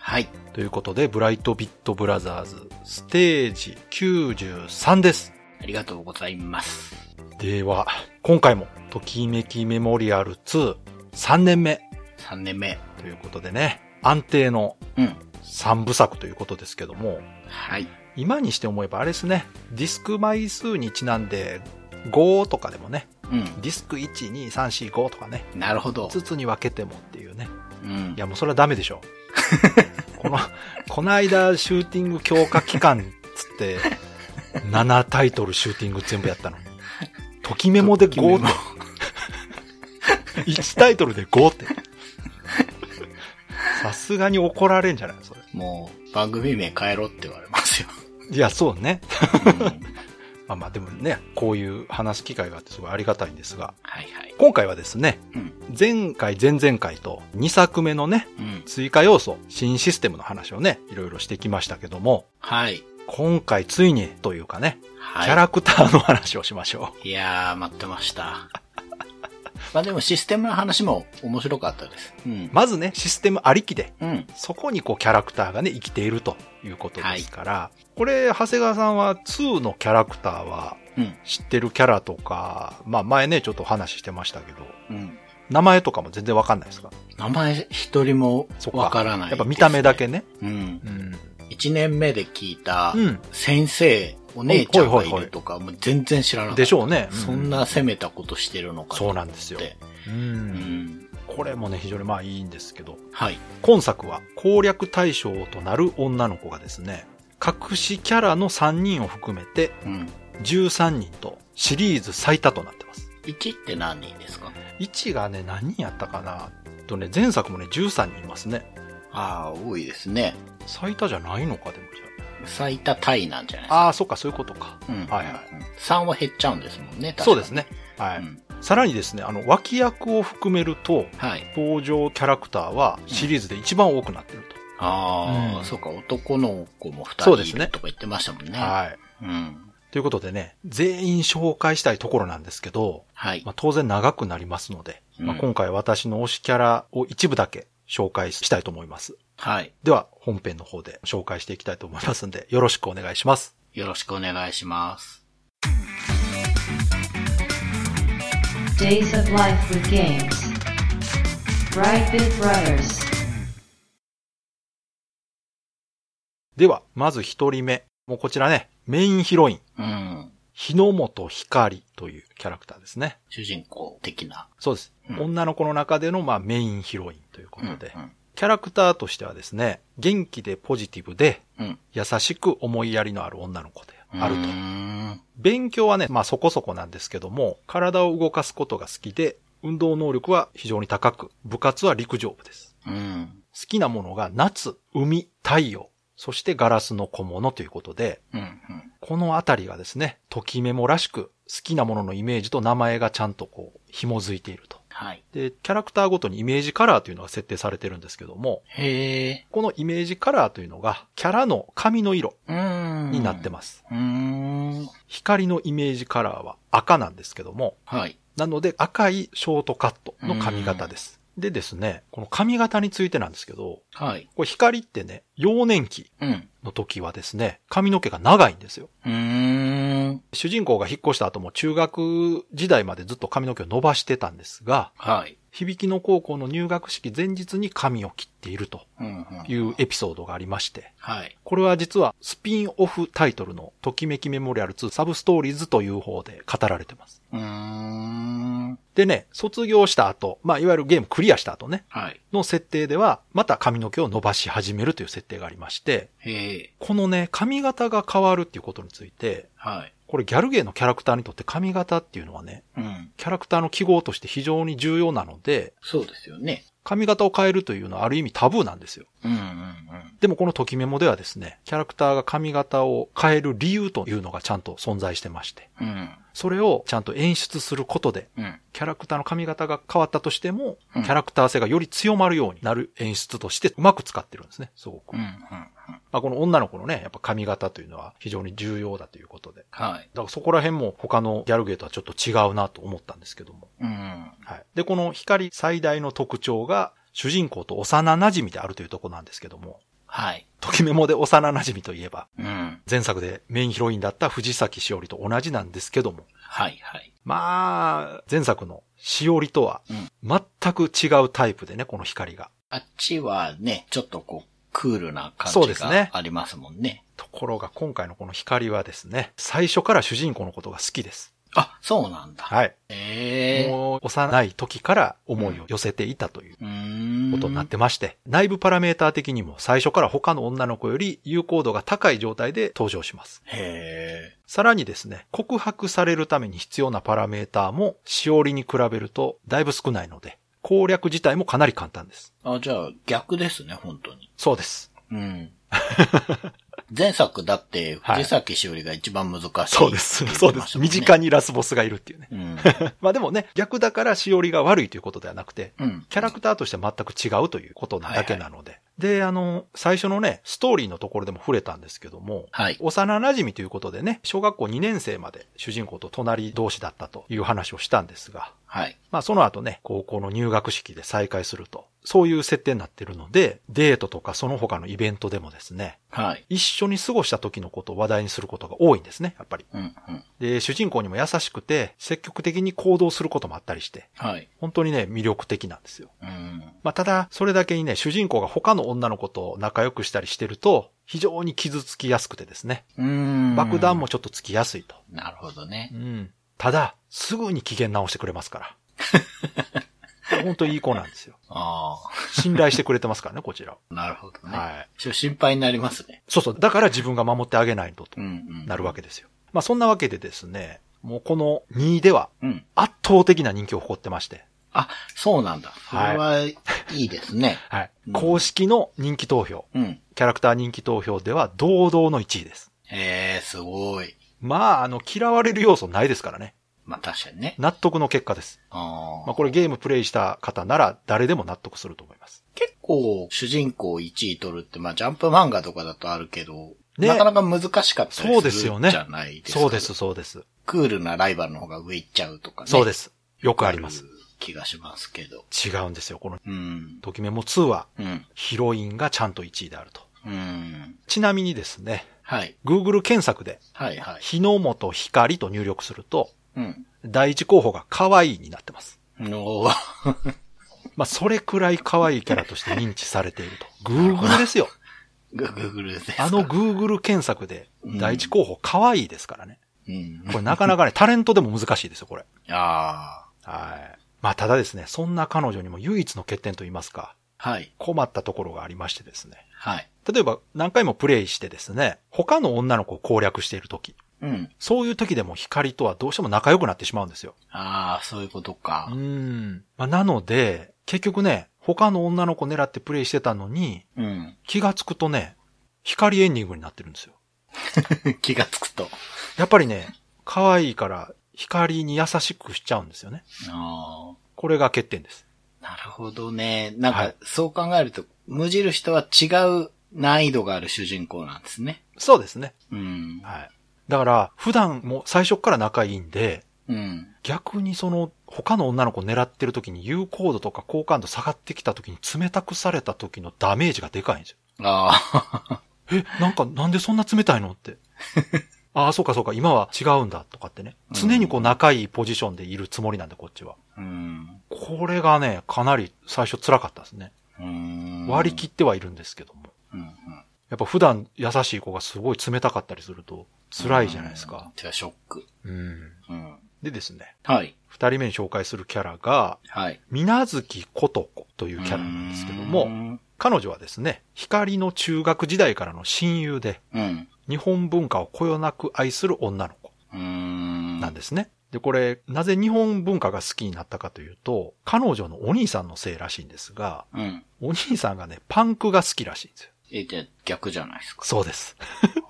はい。ということで、ブライトビットブラザーズ、ステージ93です。ありがとうございます。では、今回も、ときめきメモリアル2、3年目3年目。ということでね、安定のうん。3部作ということですけども、はい。今にして思えばあれですね、ディスク枚数にちなんで5とかでもね、うん。ディスク1、2、3、4、5とかね、なるほど。5つに分けてもっていうね。うんい。やもうそれはダメでしょ。この、この間シューティング強化期間つって、7タイトルシューティング全部やったのに。ときメモで5って。1タイトルで5って。さすがに怒られんじゃない？それ。もう、番組名変えろって言われますよ。いや、そうね。うんまあまあでもね、こういう話す機会があってすごいありがたいんですが、はいはい。今回はですね、うん。前回、前々回と2作目のね、うん。追加要素、新システムの話をね、いろいろしてきましたけども、はい。今回ついにというかね、はい。キャラクターの話をしましょいやー、待ってました。まあでもシステムの話も面白かったです。うんう。。まずね、システムありきで、うん。そこにこうキャラクターがね、生きているということですから、これ、長谷川さんは2のキャラクターはうん。知ってるキャラとか、まあ前ね、ちょっと話してましたけど、うん。名前とかも全然わかんないですか？名前一人もわからない、やっぱ見た目だ。けね。うん。うん。一年目で聞いたうん。先生、お姉ちゃんがいるとか、もう全然知らなかった。でしょうね。うそんな攻めたことしてるのかそうなんですよ。う。うんん。これもね、非常にまあいいんですけど、はい。今作は攻略対象となる女の子がですね、隠しキャラの3人を含めてうん。13人とシリーズ最多となってます。1って何人ですか？1がね、何人やったかなとね、前作もね、13人いますね。ああ、多いですね。最多じゃないのか、でもじ最多タイなんじゃないです。か。ああー、そっか、そういうことか。うん。はいはいうん。3は減っちゃうんですもんね、そうですね。はい。うん。さらにですね、あの、脇役を含めると、はい。登場キャラクターはシリーズで一番多くなってると。ああ、うんそうか、男の子も2そうですね人いるとか言ってましたもんね。はい。うん。ということでね、全員紹介したいところなんですけど、はいまあ、。当然長くなりますので、まあ、うん今回私の推しキャラを一部だけ紹介したいと思います。はい。では、本編の方で紹介していきたいと思いますんで、よろしくお願いします。よろしくお願いします。Days of Life with Games. Brightbit Brothers. では、まず一人目。もうこちらね、メインヒロイン、うん。日野本光というキャラクターですね。主人公的な。そうです。うん女の子の中での、まあ、メインヒロインということで、うんキャラクターとしてはですね、元気でポジティブで、うん。優しく思いやりのある女の子であると勉強はね、まあそこそこなんですけども、体を動かすことが好きで、運動能力は非常に高く、部活は陸上部です。うん。好きなものが夏、海、太陽、そしてガラスの小物ということで、うん。うん。このあたりがですね、ときメモらしく、好きなもののイメージと名前がちゃんとこう、紐づいていると。はい。で、キャラクターごとにイメージカラーというのが設定されてるんですけども、へえ。このイメージカラーというのが、キャラの髪の色。になってます。光のイメージカラーは赤なんですけども、はい。なので赤いショートカットの髪型です。でですね、この髪型についてなんですけど、はい。これ光ってね、幼年期うん。の時はですね、髪の毛が長いんですよ。うーん。主人公が引っ越した後も中学時代までずっと髪の毛を伸ばしてたんですが、はい。響きの高校の入学式前日に髪を切っているというエピソードがありまして、はい。これは実はスピンオフタイトルのときめきメモリアル2サブストーリーズという方で語られてます。うーん。でね、卒業した後、まあいわゆるゲームクリアした後ね、はい。の設定では、また髪の毛を伸ばし始めるという設定がありまして。このね、髪型が変わるっていうことについて、はい。これギャルゲーのキャラクターにとって髪型っていうのはね、うん。キャラクターの記号として非常に重要なので、そうですよね。髪型を変えるというのはある意味タブーなんですよ。うんうんうん。でもこのときメモではですね、キャラクターが髪型を変える理由というのがちゃんと存在してまして、うん。それをちゃんと演出することで、うん。キャラクターの髪型が変わったとしても、うんキャラクター性がより強まるようになる演出としてうまく使ってるんですね、すごく。うん。うん。まあ、この女の子のね、やっぱ髪型というのは非常に重要だということで。はい。だからそこら辺も他のギャルゲーとはちょっと違うなと思ったんですけども。うん。はい。で、この光最大の特徴が、主人公と幼馴染であるというところなんですけども、はい。ときメモで幼馴染といえば、うん。前作でメインヒロインだった藤崎しおりと同じなんですけども、はい。はい。まあ、前作のしおりとはうん、全く違うタイプでね、この光が。あっちはね、ちょっとこう、クールな感じそうですねがありますもんね。ところが今回のこの光はですね、最初から主人公のことが好きです。あ、そうなんだ。はい。ええもう幼い時から思いを寄せていたという。ことになってまして、内部パラメーター的にも最初から他の女の子より有効度が高い状態で登場します。へえ。さらにですね、告白されるために必要なパラメーターも、しおりに比べるとだいぶ少ないので、攻略自体もかなり簡単です。あ、じゃあ逆ですね、本当に。そうです。うん。前作だって、はい藤崎しおりが一番難しい、そうです。そうです。身近に。にラスボスがいるっていうね。うん。まあでもね、逆だからしおりが悪いということではなくて、うん。キャラクターとして全く違うということなだけなので。で、あの、最初のね、ストーリーのところでも触れたんですけども、はい。幼馴染ということでね、小学校2年生まで主人公と隣同士だったという話をしたんですが、はい。まあその後ね、高校の入学式で再会すると、そういう設定になってるので、デートとかその他のイベントでもですね、はい。一緒に過ごした時のことを話題にすることが多いんですね、やっぱり。うん、うん。で、主人公にも優しくて、積極的に行動することもあったりして、はい。本当にね、魅力的なんですよ。うん。まあ、ただ、それだけにね、主人公が他の女の子と仲良くしたりしてると、非常に傷つきやすくてですね、うーん。爆弾もちょっとつきやすいと。なるほどねう。ん。ただ、すぐに機嫌直してくれますから。本当いい子なんですよ。あ信頼してくれてますからね、こちら。なるほどね。はい。心配になりますね。そうそう。だから自分が守ってあげないととうん、うん。なるわけですよ。まあそんなわけでですね、もうこの2ではうん。圧倒的な人気を誇ってまして、あ、そうなんだ。そはいれはいいですね。はいうん。公式の人気投票、うん。キャラクター人気投票では堂々の1位です。へえ、すごい。まあ、あの、嫌われる要素ないですからね。まあ確かにね。納得の結果です。あまあこれゲームプレイした方なら誰でも納得すると思います。結構、主人公1位取るって、まあジャンプ漫画とかだとあるけど、ねなかなか難しかったそうりですすよねるじゃないですか。そうです、そうです。クールなライバルの方が上行っちゃうとかね。。そうですす。よくあります。気がしますけど。違うんですよ。この、うん。ときメモ2は、うん。ヒロインがちゃんと1位であると。うん。ちなみにですね、はい。Google 検索で、はいはい。日の本光と入力すると、うん。第一候補が可愛いになってます。おー まあ、それくらい可愛いキャラとして認知されていると。Google ですよ。グーグルですか。あの Google 検索で、第一候補可愛いですからね。うん。これなかなかね、タレントでも難しいですよ、これ。あはい。まあ、ただですね、そんな彼女にも唯一の欠点と言いますか、あ。はい。困ったところがありましてですね。はい。例えば、何回もプレイしてですね、他の女の子を攻略しているとき、うん。そういう時でも光とはどうしても仲良くなってしまうんですよ。ああ、そういうことかう。ん。まあ、なので、結局ね、他の女の子狙ってプレイしてたのに、うん。気がつくとね、光エンディングになってるんですよ。気がつくと。やっぱりね、可愛いから光に優しくしちゃうんですよね。あこれが欠点です。あ。なるほどね。なんかはい、そう考えると、無印とは違う難易度がある主人公なんですね。そうですね。うん。はい。だから、普段も最初から仲いいんで、うん。逆にその、他の女の子狙ってる時に有効度とか好感度下がってきた時に冷たくされた時のダメージがでかいんですよ。ああ。え、なんかなんでそんな冷たいのって。ああ、そうかそうか、今は違うんだとかってね。常にこう仲いいポジションでいるつもりなんで、こっちは。うん。これがね、かなり最初辛かったですね。うん。割り切ってはいるんですけども。うん。うん。やっぱ普段優しい子がすごい冷たかったりすると辛いじゃないですか。てか、ショック。うん。うん。でですね、はい。二人目に紹介するキャラが、はい。みなずきことこというキャラなんですけども、うん。彼女はですね、光の中学時代からの親友で、うん。日本文化をこよなく愛する女の子うん。なんですね。で、これ、なぜ日本文化が好きになったかというと、彼女のお兄さんのせいらしいんですが、うん。お兄さんがね、パンクが好きらしいんですよ。え、じゃあ逆じゃないですか。そうです。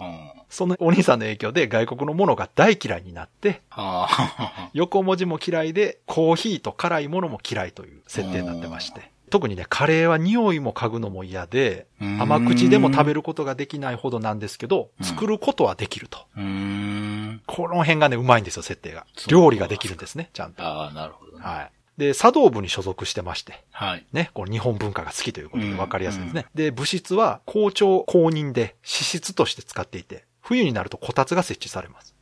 うんそのお兄さんの影響で外国のものが大嫌いになって、横文字も嫌いで、コーヒーと辛いものも嫌いという設定になってまして。特にね、カレーは匂いも嗅ぐのも嫌で、甘口でも食べる。ることができないほどなんですけど、うん作ることはできると。この辺がね、うまいんですよ、設定が。料理ができるんですね、ちゃんと。ああ、なるほどね。はい。で、茶道部に所属してまして、はい。ね、この日本文化が好きということでうん分かりやすいですね。で、部室は校長公認で私室として使っていて、冬になるとこたつが設置されます。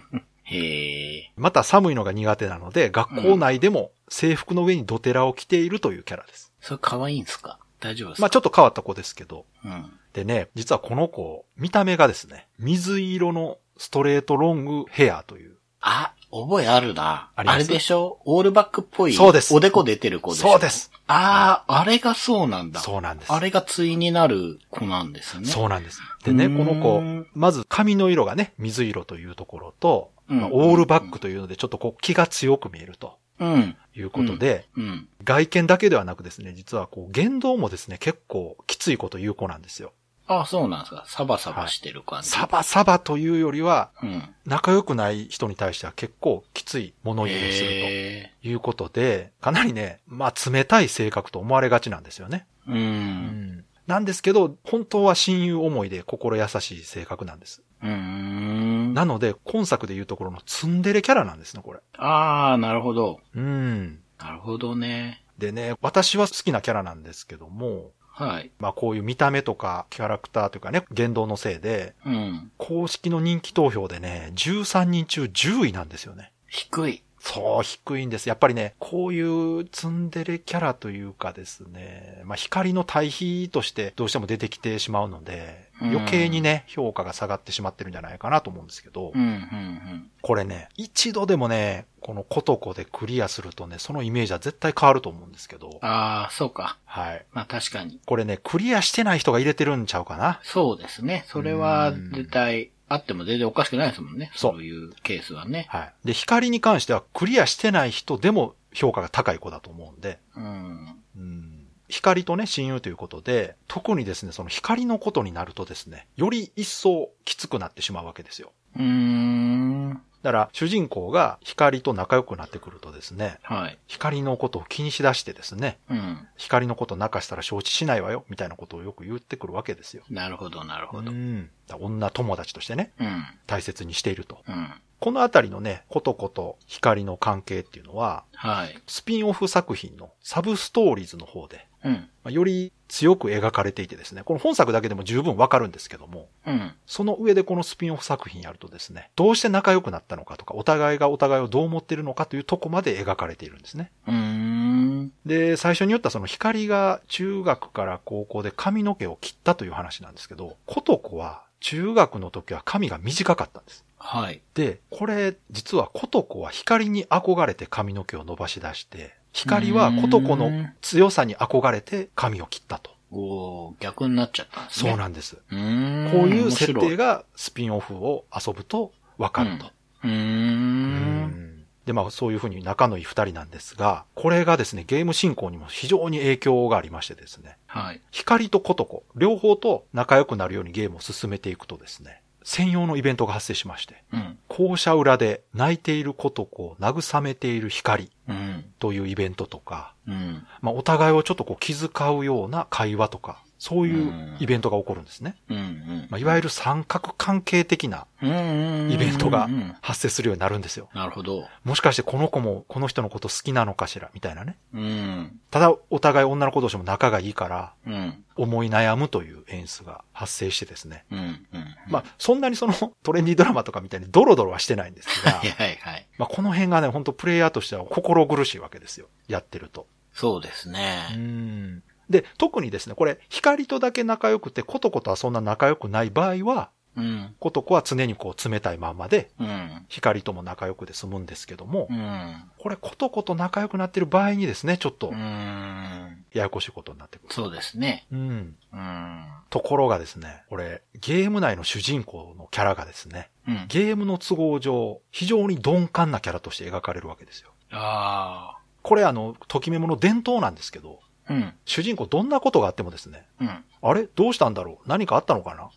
へえ。また寒いのが苦手なので、学校内でも制服の上にドテラを着ているというキャラです。それ可愛いんすか？大丈夫ですか？まあちょっと変わった子ですけど。うん。でね、実はこの子、見た目がですね、水色のストレートロングヘアという。あ、覚えあるな。ああれでしょ？オールバックっぽい。そうですおでこ出てる子でしょ？そうです。ああ、あれがそうなんだ。そうなんです。あれが対になる子なんですね。そうなんです。でね、この子、まず髪の色がね、水色というところと、オールバックというので、ちょっとこう気が強く見えるとうん。いうことで、うん。外見だけではなくですね、実はこう言動もですね、結構きついこと言う子なんですよ。あそうなんですか。サバサバしてる感じ。サバサバというよりは、うん。仲良くない人に対しては結構きつい物言いをするへということで、かなりね、まあ冷たい性格と思われがちなんですよね。ーうん。なんですけど、本当は親友思いで心優しい性格なんです。うーん。なので、今作でいうところのツンデレキャラなんですね、これ。ああ、なるほど。うん。なるほどね。でね、私は好きなキャラなんですけども、はい。まあこういう見た目とかキャラクターというかね、言動のせいで、うん。公式の人気投票でね、13人中10位なんですよね。低い。そう、低いんです。やっぱりね、こういうツンデレキャラというかですね、まあ光の対比としてどうしても出てきてしまうので、うん余計にね、評価が下がってしまってるんじゃないかなと思うんですけど、うん、うん、これね、一度でもね、このコトコでクリアするとね、そのイメージは絶対変わると思うんですけどうん。、ああ、そうか。はい。まあ確かに。これね、クリアしてない人が入れてるんちゃうかな。そうですね。それはうん絶対あっても全然おかしくないですもんね。そうそういうケースはね。はい。で、光に関してはクリアしてない人でも評価が高い子だと思うんで、うん。うん光とね、親友ということで、特にですね、その光のことになるとですね、より一層きつくなってしまうわけですよ。うーん。だから、主人公が光と仲良くなってくるとですね、はい。光のことを気にしだしてですね、うん。光のこと泣かしたら承知しないわよ、みたいなことをよく言ってくるわけですよ。なるほど、なるほど。うん。女友達としてね、うん。大切にしていると。うん。このあたりのね、ことこと光の関係っていうのは、はい。スピンオフ作品のサブストーリーズの方で、うん。まあより強く描かれていてですね、この本作だけでも十分わかるんですけども、うん。その上でこのスピンオフ作品やるとですね、どうして仲良くなったのかとか、お互いがお互いをどう思ってるのかというとこまで描かれているんですね。うーん。で、最初に言ったその光が中学から高校で髪の毛を切ったという話なんですけど、ことこは中学の時は髪が短かったんです。はい。で、これ、実はことこは光に憧れて髪の毛を伸ばし出して、光はことこの強さに憧れて髪を切ったと。おー逆になっちゃったね。そうなんです。こういう設定が。がスピンオフを遊ぶとわかると。うんんで、まあそういうふうに仲のいい二人なんですが、これがですね、ゲーム進行にも非常に影響がありましてですね、はい。光とことこ、両方と仲良くなるようにゲームを進めていくとですね、専用のイベントが発生しまして、うん。校舎裏で泣いていることこを慰めている光うん。というイベントとか、うん。まあお互いをちょっとこう気遣うような会話とか、そういうイベントが起こるんですね。うん。うん。まあ、いわゆる三角関係的なうん。イベントがうん発生するようになるんですよ。なるほど。もしかしてこの子もこの人のこと好きなのかしら？みたいなね。うん。ただお互い女の子同士も仲がいいからうん。思い悩むという演出が発生してですね。うん。うん。まあそんなにそのトレンディードラマとかみたいにドロドロはしてないんですがはい、はいはい。まあこの辺がね、本当プレイヤーとしては心苦しいわけですよ。やってると。そうですうね。ん。で、特にですね、これ、光とだけ仲良くて、コトコとはそんな仲良くない場合は、うん。コトコは常にこう冷たいまんまで、うん。光とも仲良くで済むんですけども、うん。これコトコと仲良くなってる場合にですね、ちょっとう、ん。ややこしいことになってくる。そうですね。うん。うん。ところがですね、これ、ゲーム内の主人公のキャラがですね、うん。ゲームの都合上、非常に鈍感なキャラとして描かれるわけですよ。あこれあの、ときメモの伝統なんですけど、あ。うん。主人公どんなことがあってもですね、うん。あれどうしたんだろう？何かあったのかな？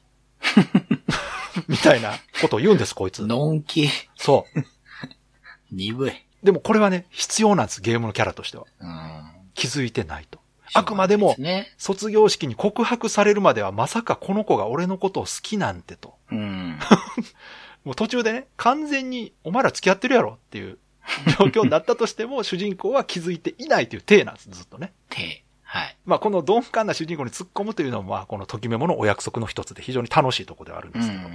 みたいなことを言うんです、こいつ。のんき、そう。鈍い。でもこれはね、必要なんです、ゲームのキャラとしては。うん。気づいてないと。あくまでも卒業式に告白されるまではまさかこの子が俺のことを好きなんてと。ね。うん。もう途中でね、完全にお前ら付き合ってるやろっていう 状況になったとしても、主人公は気づいていないという体なんです、ずっとね。手。はい。まあこの鈍感な主人公に突っ込むというのも、まあこのときメモのお約束の一つで非常に楽しいところではあるんですけど。は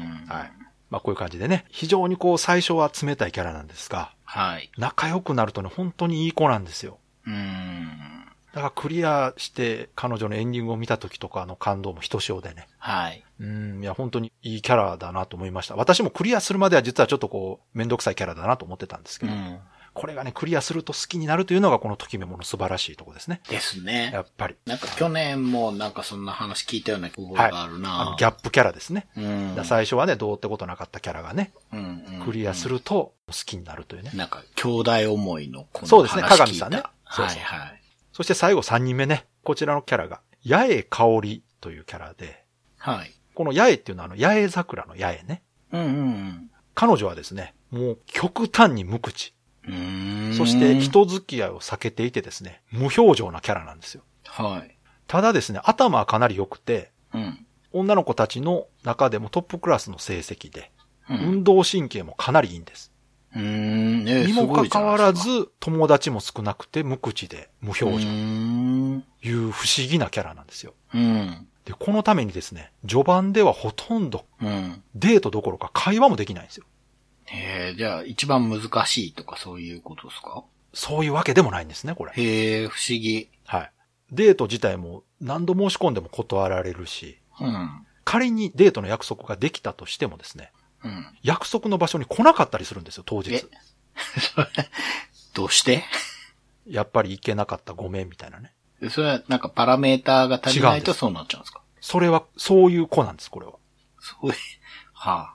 い。まあこういう感じでね、非常にこう最初は冷たいキャラなんですが、はい。仲良くなるとね、本当にいい子なんですよ。うん。だからクリアして彼女のエンディングを見た時とかの感動もひとしおでね。はい。うん、いや本当にいいキャラだなと思いました。私もクリアするまでは実はちょっとこう、めんどくさいキャラだなと思ってたんですけど、うん。これがね、クリアすると好きになるというのがこのときメモの素晴らしいところですね。ですねや。っぱり。なんか去年もなんかそんな話聞いたような覚えがあるあなのギャップキャラですね。うん最初はね、どうってことなかったキャラがね、うんうんクリアすると好きになるというね。なんか、兄弟思いのこのそうですね鏡さんねそうはそういはい。そして最後3人目ね、こちらのキャラが、八重香織というキャラで、はい。この八重っていうのはあの、八重桜の八重ね。うんうん彼女はですね、もう極端に無口。そして、人付き合いを避けていてですね、無表情なキャラなんですよ。はい。ただですね、頭はかなり良くて、うん。女の子たちの中でもトップクラスの成績で、うん。運動神経もかなりいいんです。う。ねにもかかわら、すず、友達も少なくて無口で無表情ごいうーん。いう不思議なキャラなんですよ。うん。で、このためにですね、序盤ではほとんどうん。デートどころか会話もできないんですよ。へえ、じゃあ一番難しいとかそういうことですか？そういうわけでもないんですね、これ。へえ、不思議。はい。デート自体も何度申し込んでも断られるし、うん。仮にデートの約束ができたとしてもですね、うん。約束の場所に来なかったりするんですよ、当え日。どうして？やっぱり行けなかったごめんみたいなね。それはなんかパラメーターが足りないとそうなっちゃうんですか？それは、そういう子なんです、これは。そういう、はあ。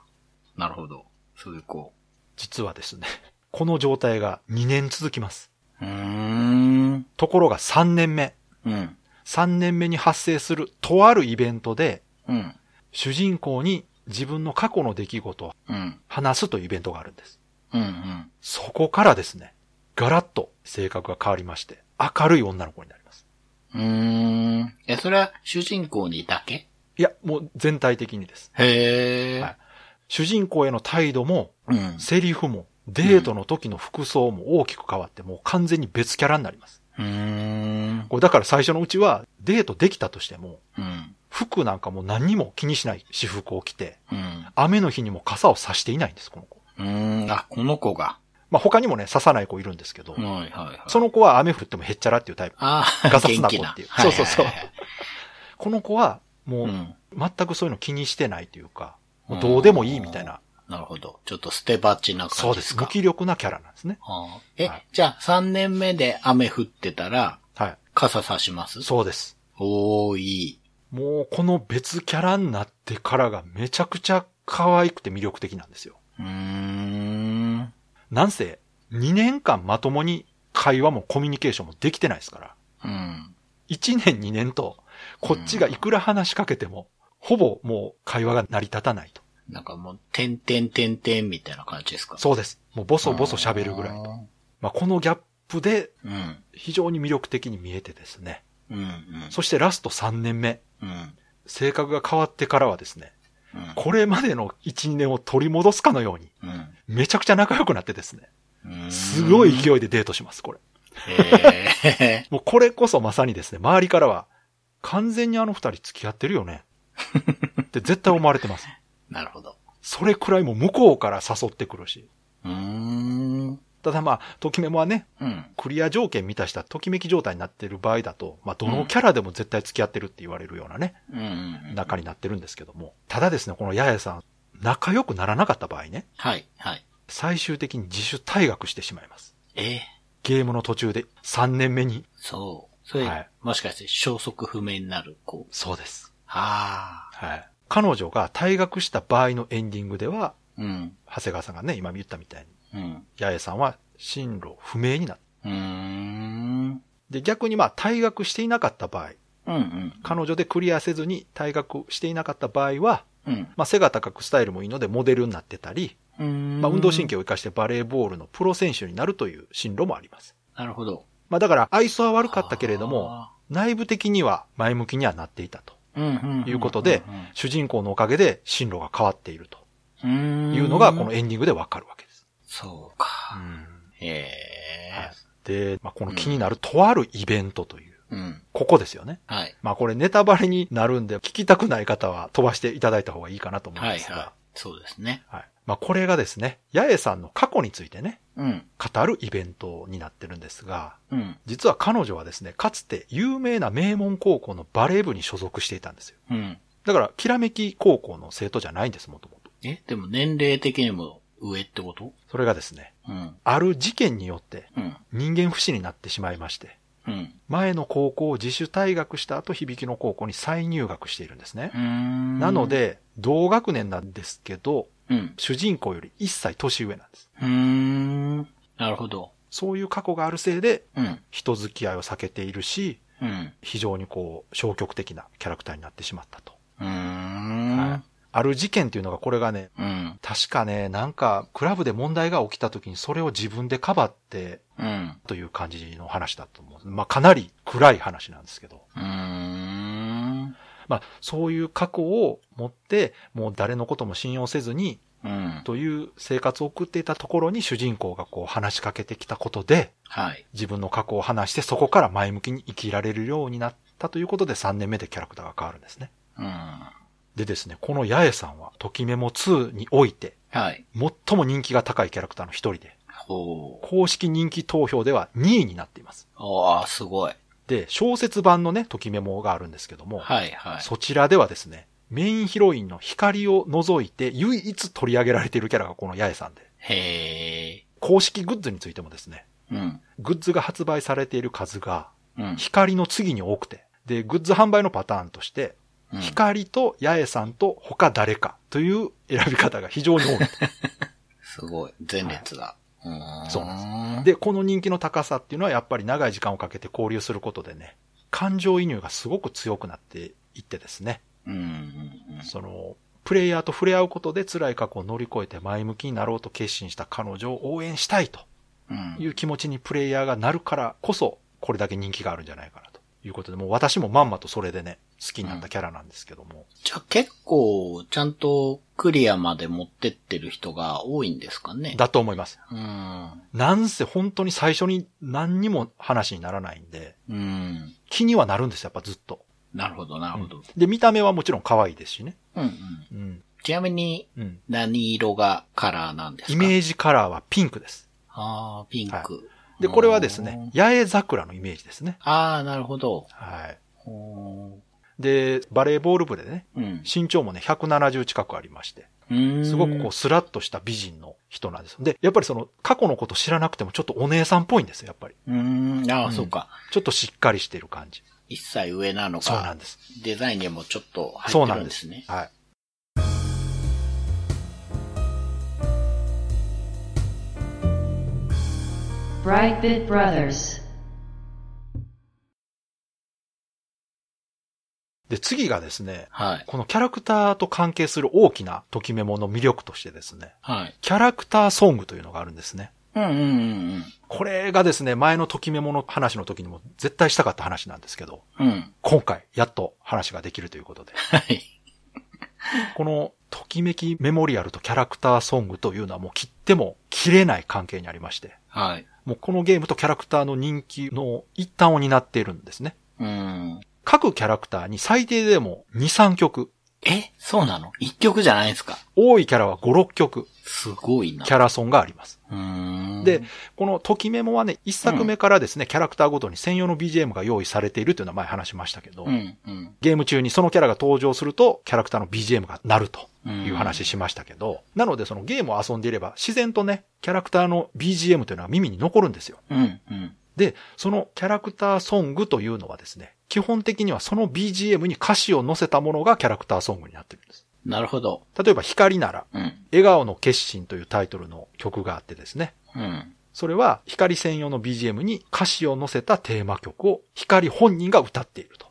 なるほど。そういう子。実はですね、この状態が2年続きます。うーん。ところが3年目。うん。3年目に発生するとあるイベントで、うん。主人公に自分の過去の出来事をうん。話すというイベントがあるんです。うん。うん。そこからですね、ガラッと性格が変わりまして、明るい女の子になります。うーん。え、それは主人公にだけ？いや、もう全体的にです。へえ。はい主人公への態度も、うん。セリフも、デートの時の服装も大きく変わって、もう完全に別キャラになります。うーん。これだから最初のうちは、デートできたとしても、うん。服なんかもう何にも気にしない私服を着て、うん。雨の日にも傘を差していないんです、この子。うーん。あ、この子が。まあ他にもね、差さない子いるんですけど、はいはいはい。その子は雨降ってもへっちゃらっていうタイプ。ああ、ガサツな子っていうはいそうそうそうはいはいこの子は、もう、うん。全くそういうの気にしてないというか、もうどうでもいいみたいな、なるほど。ちょっと捨てバチなそうで。感じですすか。無気力なキャラなんですね。ああえ、はいじゃあ3年目で雨降ってたら、はい。傘差します？そうです。おー、いい。もうこの別キャラになってからがめちゃくちゃ可愛くて魅力的なんですよ。うーん。なんせ、2年間まともに会話もコミュニケーションもできてないですから。うん。1年2年と、こっちがいくら話しかけても、ほぼもう会話が成り立たないと。なんかもう、てんてんてんてんみたいな感じですか？そうです。もうボソボソ喋るぐらいと。まあ、このギャップでうん。非常に魅力的に見えてですね。うん。うん。そしてラスト3年目、うん。性格が変わってからはですね、うん。これまでの1、2年を取り戻すかのように、うん。めちゃくちゃ仲良くなってですね、うん。すごい勢いでデートします、これ。へ もうこれこそまさにですね、周りからは、完全にあの二人付き合ってるよね。って絶対思われてます。ー。なるほど。それくらいもう向こうから誘ってくるし。うーん。ただまあ、ときメモはね、うん。クリア条件満たしたときめき状態になってる場合だと、まあ、どのキャラでも絶対付き合ってるって言われるようなね、うんうん。仲になってるんですけども。ただですね、この八重さん、仲良くならなかった場合ね、はい、はい。最終的に自主退学してしまいます。えー、ゲームの途中で3年目に。そう。それ、はいもしかして消息不明になる子。そうです。ああ。はい。彼女が退学した場合のエンディングでは、うん。長谷川さんがね、今言ったみたいに、うん。八重さんは進路不明になっうーん。で、逆にまあ退学していなかった場合、うんうん。彼女でクリアせずに退学していなかった場合は、うん。まあ背が高くスタイルもいいのでモデルになってたり、うん。まあ運動神経を活かしてバレーボールのプロ選手になるという進路もあります。なるほど。まあだから愛想は悪かったけれども、あ内部的には前向きにはなっていたということで、主人公のおかげで進路が変わっているとうん。いうのがこのエンディングでわかるわけ。そうか。へえ。で、まあ、この気になるとあるイベントという、うん。ここですよね。はい。まあこれネタバレになるんで、聞きたくない方は飛ばしていただいた方がいいかなと思うんですが、はいはい。そうですね。はい。まあこれがですね、八重さんの過去についてね、うん。語るイベントになってるんですが、うん。実は彼女はですね、かつて有名な名門高校のバレー部に所属していたんですよ。うん。だから、きらめき高校の生徒じゃないんです、もともと。え、でも年齢的にも上ってこと？それがですね、うん。ある事件によってうん。人間不死になってしまいまして、うん。前の高校を自主退学した後、響きの高校に再入学しているんですね。なの、で、同学年なんですけど、うん。主人公より一歳年上なんです。うーん。なるほど。そういう過去があるせいで、うん。人付き合いを避けているし、うん。非常にこう、消極的なキャラクターになってしまったと。はいある事件っていうのがこれがね、うん。確かね、なんか、クラブで問題が起きた時にそれを自分でかばって、うん。という感じの話だと思う。まあ、かなり暗い話なんですけど。まあ、そういう過去を持って、もう誰のことも信用せずに、うん。という生活を送っていたところに主人公がこう話しかけてきたことで、はい。自分の過去を話してそこから前向きに生きられるようになったということで3年目でキャラクターが変わるんですね。うん。でですね、この八重さんは、ときメモ2において、はい。最も人気が高いキャラクターの一人で、ほう。公式人気投票では2位になっています。ああ、すごい。で、小説版のね、ときメモがあるんですけども、はいはい。そちらではですね、メインヒロインの光を除いて唯一取り上げられているキャラがこの八重さんで、へえ。公式グッズについてもですね、うん。グッズが発売されている数が、うん。光の次に多くて、で、グッズ販売のパターンとして、うん光と八重さんと他誰かという選び方が非常に多い。すごい。前列だ。うーん。そうなんで、この人気の高さっていうのはやっぱり長い時間をかけて交流することでね、感情移入がすごく強くなっていってですね、うんうんその、プレイヤーと触れ合うことで辛い過去を乗り越えて前向きになろうと決心した彼女を応援したいとうん。いう気持ちにプレイヤーがなるからこそ、これだけ人気があるんじゃないかなということで、もう私もまんまとそれでね、好きになったキャラなんですけども、じゃあ結構、ちゃんとクリアまで持ってってる人が多いんですかね。だと思います。うん。なんせ本当に最初に何にも話にならないんで、うん。気にはなるんですよ、やっぱずっと。なるほど、なるほど。で、見た目はもちろん可愛いですしね。うんうん。うん。ちなみに、うん。何色がカラーなんですか？イメージカラーはピンクです。ああ、ピンク。で、これはですね、八重桜のイメージですね。ああ、なるほど。はい。ほで、バレーボール部でね、ーうん。身長もね、170近くありまして、すごくこう、スラッとした美人の人なんです。で、やっぱりその、過去のこと知らなくてもちょっとお姉さんっぽいんですよ、やっぱり。うーん、ああ、うんそうか。ちょっとしっかりしてる感じ。一歳上なのかそうなん、です。デザインにもちょっと入ってそうなんでるんですすね。はい。Brightbit Brothers. で、次がですね、はい。このキャラクターと関係する大きなときメモの魅力としてですね、はい。キャラクターソングというのがあるんですね。うんうんうんうん。これがですね、前のときメモの話の時にも絶対したかった話なんですけど、うん。今回、やっと話ができるということで。はい。この、ときめきメモリアルとキャラクターソングというのはもう切っても切れない関係にありまして、はい。もうこのゲームとキャラクターの人気の一端を担っているんですね。うん。各キャラクターに最低でも2、3曲、え、そうなの？一曲じゃないんですか？多いキャラは5、6曲、すごいな。キャラソンがあります。で、このときメモはね、一作目からですね、キャラクターごとに専用の BGM が用意されているというのは前話しましたけど、うん、うん。ゲーム中にそのキャラが登場すると、キャラクターの BGM が鳴るという話しましたけど、なのでそのゲームを遊んでいれば、自然とね、キャラクターの BGM というのは耳に残るんですよ。うん、うん。で、そのキャラクターソングというのはですね、基本的にはその BGM に歌詞を載せたものがキャラクターソングになってるんです。なるほど。例えば光なら、うん、笑顔の決心というタイトルの曲があってですね、うん。それは光専用の BGM に歌詞を載せたテーマ曲を光本人が歌っていると。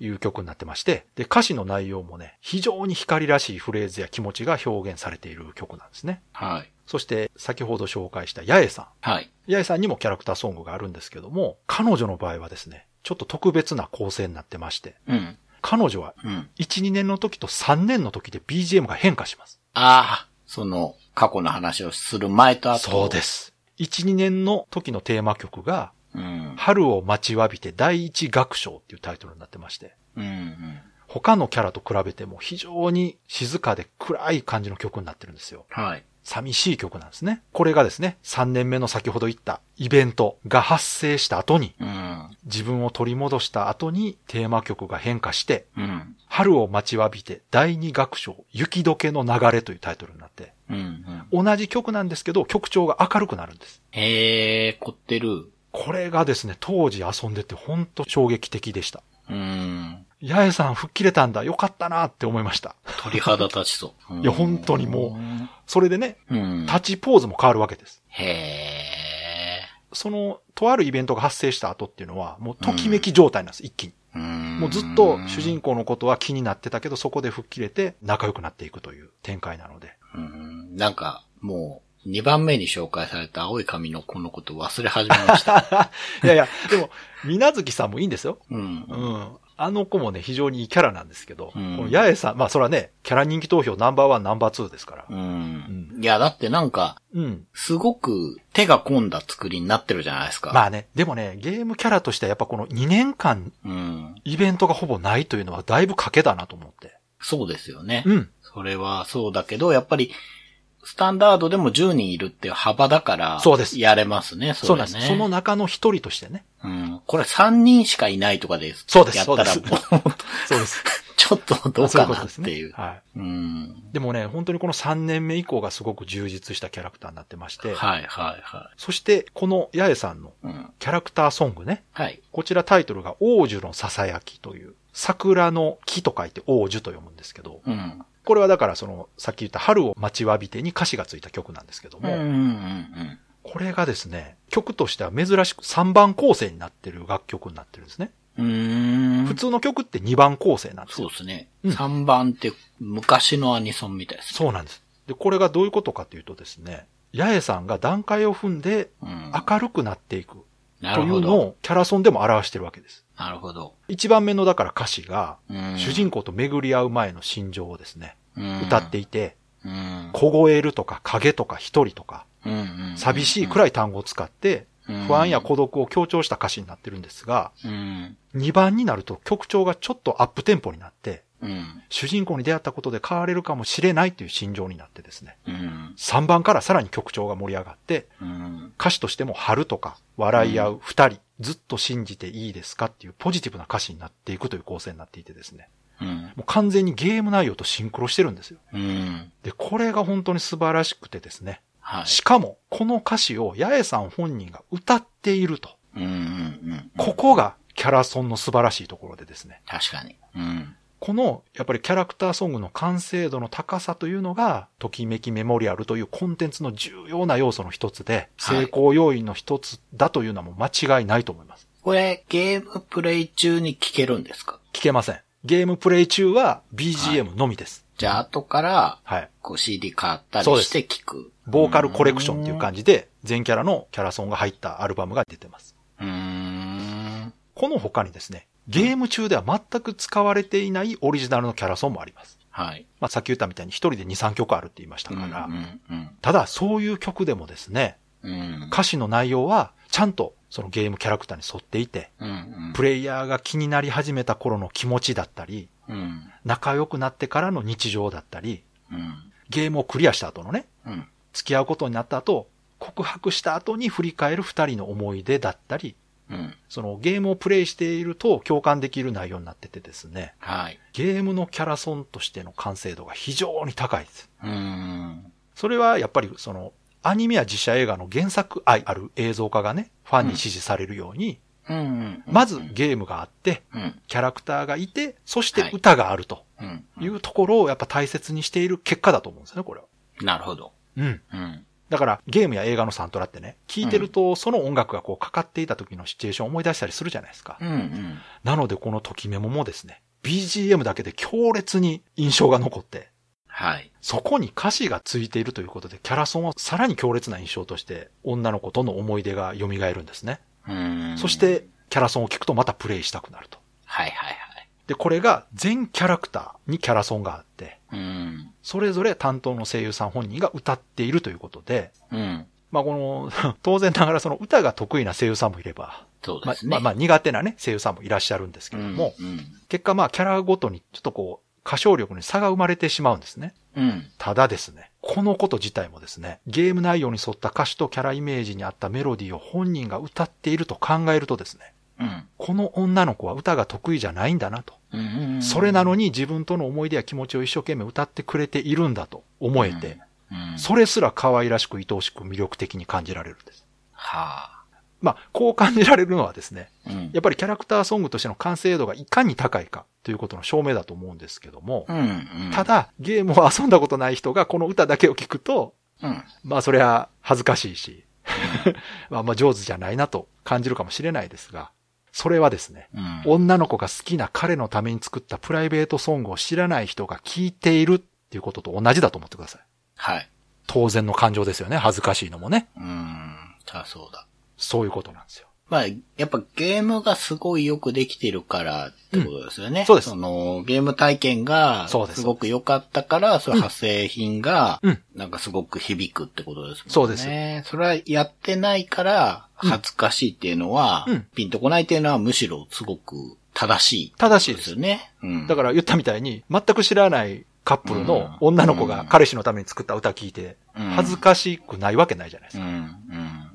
いう曲になってまして、で、歌詞の内容もね、非常に光らしいフレーズや気持ちが表現されている曲なんですね。はい。そして、先ほど紹介した八重さん。はい。八重さんにもキャラクターソングがあるんですけども、彼女の場合はですね、ちょっと特別な構成になってまして、うん。彼女はうん。1、2年の時と3年の時で BGM が変化します。ああ、その、過去の話をする前と後。そうで。す。1、2年の時のテーマ曲が、うん。春を待ちわびて第一楽章っていうタイトルになってまして、うん。うん。他のキャラと比べても非常に静かで暗い感じの曲になってるんですよ。はい。寂しい曲なんですね。これがですね、3年目の先ほど言ったイベントが発生した後に、うん。自分を取り戻した後にテーマ曲が変化して、うん。春を待ちわびて第二楽章、雪解けの流れというタイトルになって、うん。同じ曲なんですけど、曲調が明るくなるんです。へえ、凝ってる。これがですね、当時遊んでて本当衝撃的でした。うん。八重さん吹っ切れたんだ、よかったなって思いました。鳥肌立ちそう。いや本当にもそれでね。立ちポーズも変わるわけです。へえ。その、とあるイベントが発生した後っていうのは、もうときめき状態なんです、一気に。うん。もうずっと主人公のことは気になってたけど、そこで吹っ切れて仲良くなっていくという展開なので。うん。なんか、もう、2番目に紹介された青い髪の子のこと忘れ始めました。いやいや、でも、みなずきさんもいいんですよ。うん。うん。あの子もね、非常にいいキャラなんですけど、うんこの八重さん、まあそれはね、キャラ人気投票ナンバーワン、ナンバーツーですからう。ん。いや、だってなんか、うん。すごく手が込んだ作りになってるじゃないですか。まあね、でもね、ゲームキャラとしてはやっぱこの2年間うん。イベントがほぼないというのはだいぶ賭けだなと思って。そうですよね。うん。それはそうだけど、やっぱり、スタンダードでも10人いるっていう幅だから、そうですやれますね、そうです。その中の一人としてね。うん。これ3人しかいないとかです。そうですやったらもう、そうです。ちょっとどうかなっうことですね。ていう。はい。うん。でもね、本当にこの3年目以降がすごく充実したキャラクターになってまして、はいはいはそしてこの八重さんのい。うん。キャラクターソングね、はい。こちらタイトルが王樹のささやきという、桜の木と書いて王樹と読むんですけど、うん。これはだからその、さっき言った春を待ちわびてに歌詞がついた曲なんですけども、これがですね、曲としては珍しく3番構成になってる楽曲になってるんですね。普通の曲って2番構成なんですよ。そうですね。うん3番って昔のアニソンみたいです。そうなんです。で、これがどういうことかというとですね、八重さんが段階を踏んでうん。明るくなっていくなというの。をキャラソンでも表してるわけです。なるほど。一番目のだから歌詞が、うん主人公と巡り合う前の心情をですね、うん歌っていて、うん。凍えるとか影とか一人とか、寂しい暗い単語を使って、うん不安や孤独を強調した歌詞になってるんですが、うん。2番になると曲調がちょっとアップテンポになって、うん。主人公に出会ったことで変われるかもしれないという心情になってですね。うん。3番からさらに曲調が盛り上がって、うん。歌詞としても春とか笑い合う二人、ずっと信じていいですかっていうポジティブな歌詞になっていくという構成になっていてですね。うん。もう完全にゲーム内容とシンクロしてるんですよ。うん。で、これが本当に素晴らしくてですね。はい。しかも、この歌詞を八重さん本人が歌っていると。ここがキャラソンの素晴らしいところでですね。確かに。うん。この、やっぱりキャラクターソングの完成度の高さというのが、ときめきメモリアルというコンテンツの重要な要素の一つで、はい成功要因の一つだというのはもう間違いないと思います。これ、ゲームプレイ中に聞けるんですか？聞けません。ゲームプレイ中は BGM のみです。じゃあ、後から、はい。こう CD 買ったりして聞く。ボーカルコレクションっていう感じで、全キャラのキャラソンが入ったアルバムが出てます。うーん。この他にですね、ゲーム中では全く使われていないオリジナルのキャラソンもあります。はい。まあ、さっき言ったみたいに一人で2、3曲あるって言いましたうんから、うんただそういう曲でもですね、うん。うん。歌詞の内容はちゃんとそのゲームキャラクターに沿っていて、うんうん。プレイヤーが気になり始めた頃の気持ちだったり、うん。仲良くなってからの日常だったり、うん。ゲームをクリアした後のね、うん。付き合うことになった後、告白した後に振り返る二人の思い出だったり、うん。そのゲームをプレイしていると共感できる内容になっててですね、はい。ゲームのキャラソンとしての完成度が非常に高いです。うん。それはやっぱりその、アニメや実写映画の原作愛ある映像化がね、ファンに支持されるように、うんうん。まずゲームがあって、うん。キャラクターがいて、そして歌があるとうん。いうところをやっぱ大切にしている結果だと思うんですよね、これは。なるほど。うん。うん。だからゲームや映画のサントラってね、聴いてるとその音楽がこうかかっていた時のシチュエーションを思い出したりするじゃないですか。うんうん。なのでこのときメモもですね、BGM だけで強烈に印象が残って、はい。そこに歌詞がついているということで、キャラソンはさらに強烈な印象として、女の子との思い出が蘇るんですね。うん。そし、て、キャラソンを聞くとまたプレイしたくなると。はいはいで、これが全キャラクターにキャラソンがあって、はい。うん。それぞれ担当の声優さん本人が歌っているということで、うん。まあこの、当然ながらその歌が得意な声優さんもいれば、まあそうですね。まあまあ苦手なね、声優さんもいらっしゃるんですけども、うん。結果まあキャラごとにちょっとこう、歌唱力に差が生まれてしまうんですね。うん。ただですね、このこと自体もですね、ゲーム内容に沿った歌詞とキャライメージに合ったメロディーを本人が歌っていると考えるとですね、うん。この女の子は歌が得意じゃないんだなと。うん。それなのに自分との思い出や気持ちを一生懸命歌ってくれているんだと思えて、うん。それすら可愛らしく愛おしく魅力的に感じられるんです。はあ。まあ、こう感じられるのはですね、うん。やっぱりキャラクターソングとしての完成度がいかに高いかということの証明だと思うんですけども、うん。うん。た、だ、ゲームを遊んだことない人がこの歌だけを聞くと、うん。まあそれは恥ずかしいし、まあまあ上手じゃないなと感じるかもしれないですが、それはですね、うん。女の子が好きな彼のために作ったプライベートソングを知らない人が聴いているっていうことと同じだと思ってください。はい。当然の感情ですよね。恥ずかしいのもね。うん。さあそうだ。そういうことなんですよ。まあ、やっぱゲームがすごいよくできてるからってことですよね。そうですその、ゲーム体験がすすごく良かったから、その派生品がうん、なんかすごく響くってことですもんね。そうですそれはやってないから、恥ずかしいっていうのは、うんピンとこないっていうのはむしろすごく正しい。正しいですよね。うん。だから言ったみたいに、全く知らないカップルの女の子が彼氏のために作った歌聞いて、うん恥ずかしくないわけないじゃないですか。うん、うん。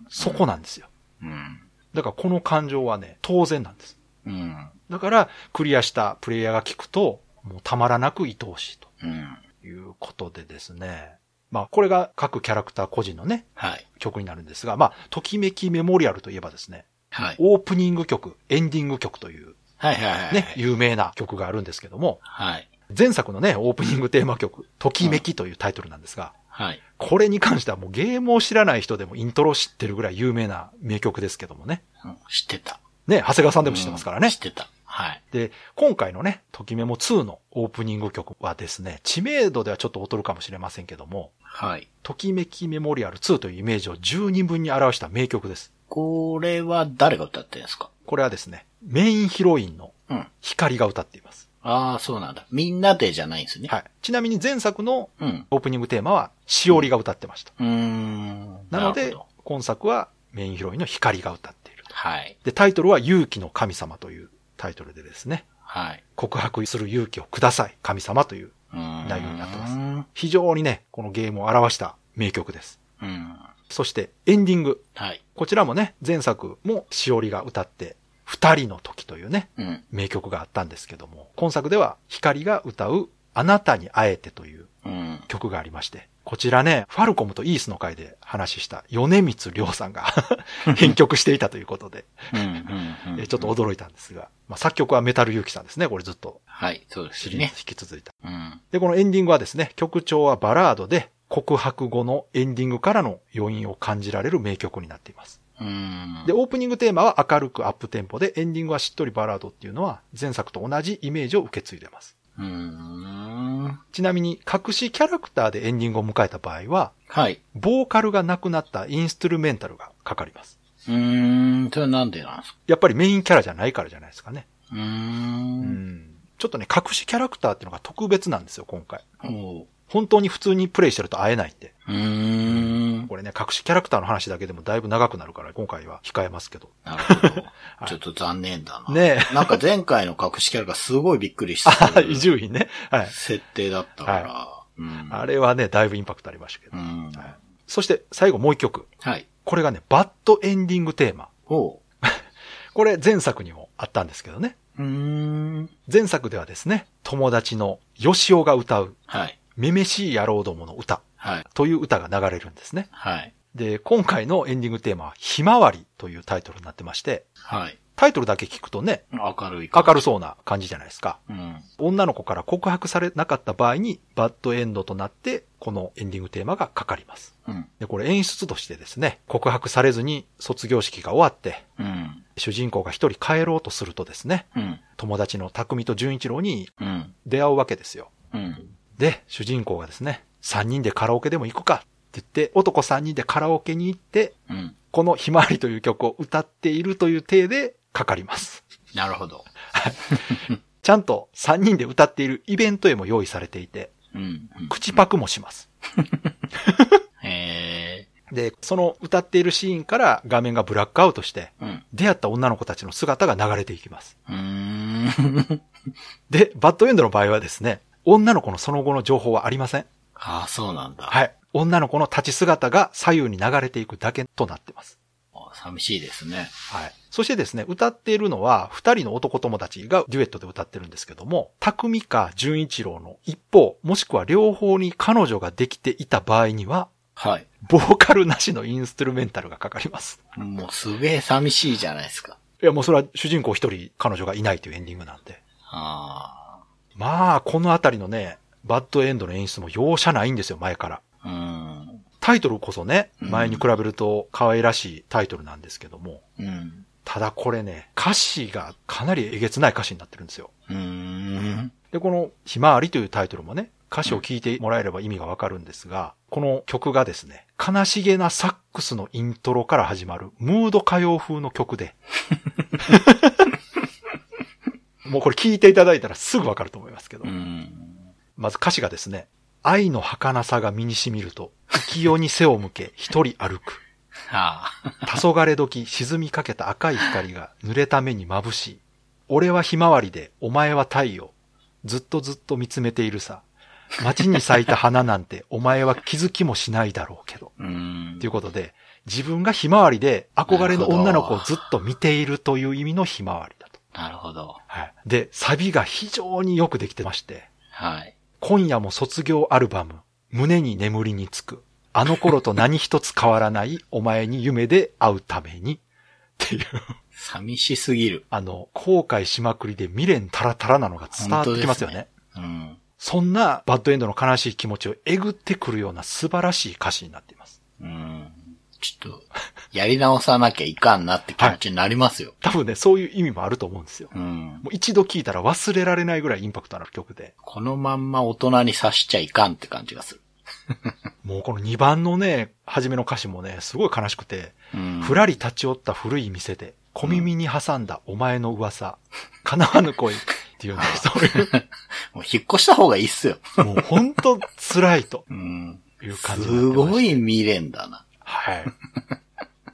そこなんですよ。うん。だからこの感情はね、当然なんです。うん。だから、クリアしたプレイヤーが聞くと、もうたまらなく愛おしいとうん。いうことでですね。まあ、これが各キャラクター個人のね、はい。曲になるんですが、まあ、ときめきメモリアルといえばですね、はい。オープニング曲、エンディング曲というはいはいはい。ね、有名な曲があるんですけども、はい。前作のね、オープニングテーマ曲、ときめきというタイトルなんですが、はい。これに関してはもうゲームを知らない人でもイントロ知ってるぐらい有名な名曲ですけどもね。うん知ってた。ね、長谷川さんでも知ってますからね知っ。てた。はい。で、今回のね、ときメモ2のオープニング曲はですね、知名度ではちょっと劣るかもしれませんけども、はい。ときめきメモリアル2というイメージを十人分に表した名曲です。これは誰が歌ってるんですか？これはですね、メインヒロインのうん。光が歌っています。ああ、そうなんだ。みんなでじゃないんですね。はい。ちなみに前作のうん。オープニングテーマは、しおりが歌ってました。うーん。なのでるほど、今作はメインヒロインの光が歌っていると。はい。で、タイトルは勇気の神様というタイトルでですね、はい。告白する勇気をください、神様といううーん内容になってますうん。非常にね、このゲームを表した名曲です。うん。そしてエンディング。はい。こちらもね、前作もしおりが歌って、二人の時というね、うん。名曲があったんですけども、今作では光が歌うあなたに会えてといううん。曲がありまして、こちらね、ファルコムとイースの回で話した米光亮さんが 編曲していたということで、ちょっと驚いたんですが、まあ、作曲はメタルユキさんですね、これずっとはい。そうですシリーズね。引き続いた。うん。で、このエンディングはですね、曲調はバラードで、告白後のエンディングからの余韻を感じられる名曲になっています。うん。で、オープニングテーマは明るくアップテンポで、エンディングはしっとりバラードっていうのは、前作と同じイメージを受け継いでます。ちなみに、隠しキャラクターでエンディングを迎えた場合は、はい。ボーカルがなくなったインストゥルメンタルがかかります。うーん。それはなんでなんですか？やっぱりメインキャラじゃないからじゃないですかね。うんん。ちょっとね、隠しキャラクターっていうのが特別なんですよ、今回。本当に普通にプレイしてると会えないんで。うーん。これね、隠しキャラクターの話だけでもだいぶ長くなるから、今回は控えますけど。なるほど。いちょっと残念だな。ねなんか前回の隠しキャラがすごいびっくりした あ、伊集院ね。はい。設定だったから。うん。あれはね、だいぶインパクトありましたけど。うん。はいそして、最後もう一曲。はい。これがね、バッドエンディングテーマ。おう。これ前作にもあったんですけどね。うーん。前作ではですね、友達のヨシオが歌う、はい。めめしい野郎どもの歌はい。という歌が流れるんですね。はい。で、今回のエンディングテーマは、ひまわりというタイトルになってまして、はい。タイトルだけ聞くとね、明るい明るそうな感じじゃないですか。うん。女の子から告白されなかった場合に、バッドエンドとなって、このエンディングテーマがかかります。うん。で、これ演出としてですね、告白されずに卒業式が終わって、うん。主人公が一人帰ろうとするとですね、うん。友達の匠と純一郎にうん。出会うわけですよ。うん。で、主人公がですね、三人でカラオケでも行くかって言って、男三人でカラオケに行って、うん。このひまわりという曲を歌っているという体でかかります。なるほど。ちゃんと三人で歌っているイベントへも用意されていて、うん。うん口パクもします。へで、その歌っているシーンから画面がブラックアウトして、ーうん。出会った女の子たちの姿が流れていきます。で、バッドエンドの場合はですね、女の子のその後の情報はありません。ああ、そうなんだ。はい。女の子の立ち姿が左右に流れていくだけとなってます。あ寂しいですね。はい。そしてですね、歌っているのは、二人の男友達がデュエットで歌ってるんですけども、匠か純一郎の一方、もしくは両方に彼女ができていた場合には、はい。ボーカルなしのインストゥルメンタルがかかります。もうすげえ寂しいじゃないですか。いや、もうそれは主人公一人彼女がいないというエンディングなんで。あまあ、このあたりのね、バッドエンドの演出も容赦ないんですよ、前から。あ。うん。タイトルこそね、うん前に比べると可愛らしいタイトルなんですけども、うん。ただこれね、歌詞がかなりえげつない歌詞になってるんですよ。うーん。で、この、ひまわりというタイトルもね、歌詞を聞いてもらえれば意味がわかるんですが、この曲がですね、悲しげなサックスのイントロから始まるムード歌謡風の曲で、もうこれ聞いていただいたらすぐわかると思いますけど、うん。まず歌詞がですね、愛の儚さが身に染みると、浮世に背を向け一人歩く。はあ。黄昏時沈みかけた赤い光が濡れた目に眩しい。俺はひまわりで、お前は太陽。ずっとずっと見つめているさ。街に咲いた花なんて、お前は気づきもしないだろうけど。うんということで、自分がひまわりで憧れの女の子をずっと見ているという意味のひまわり。なるほど。はい。で、サビが非常によくできてまして、はい。今夜も卒業アルバム、胸に眠りにつく。あの頃と 何一つ変わらないお前に夢で会うために。っていう、寂しすぎる。あの、後悔しまくりで未練タラタラなのが伝わってきますよね。うん。そんなバッドエンドの悲しい気持ちをえぐってくるような素晴らしい歌詞になっています。うん。ちょっと、やり直さなきゃいかんなって気持ちになりますよ。多分ね、そういう意味もあると思うんですよ。うん。もう一度聴いたら忘れられないぐらいインパクトのある曲で。このまんま大人にさしちゃいかんって感じがする。もうこの2番のね、初めの歌詞もね、すごい悲しくて、うん。ふらり立ち寄った古い店で、小耳に挟んだお前の噂、叶わぬ恋っていうね、そういう、もう引っ越した方がいいっすよ。もう本当辛いとうん。いう感じすごい未練だな。はい。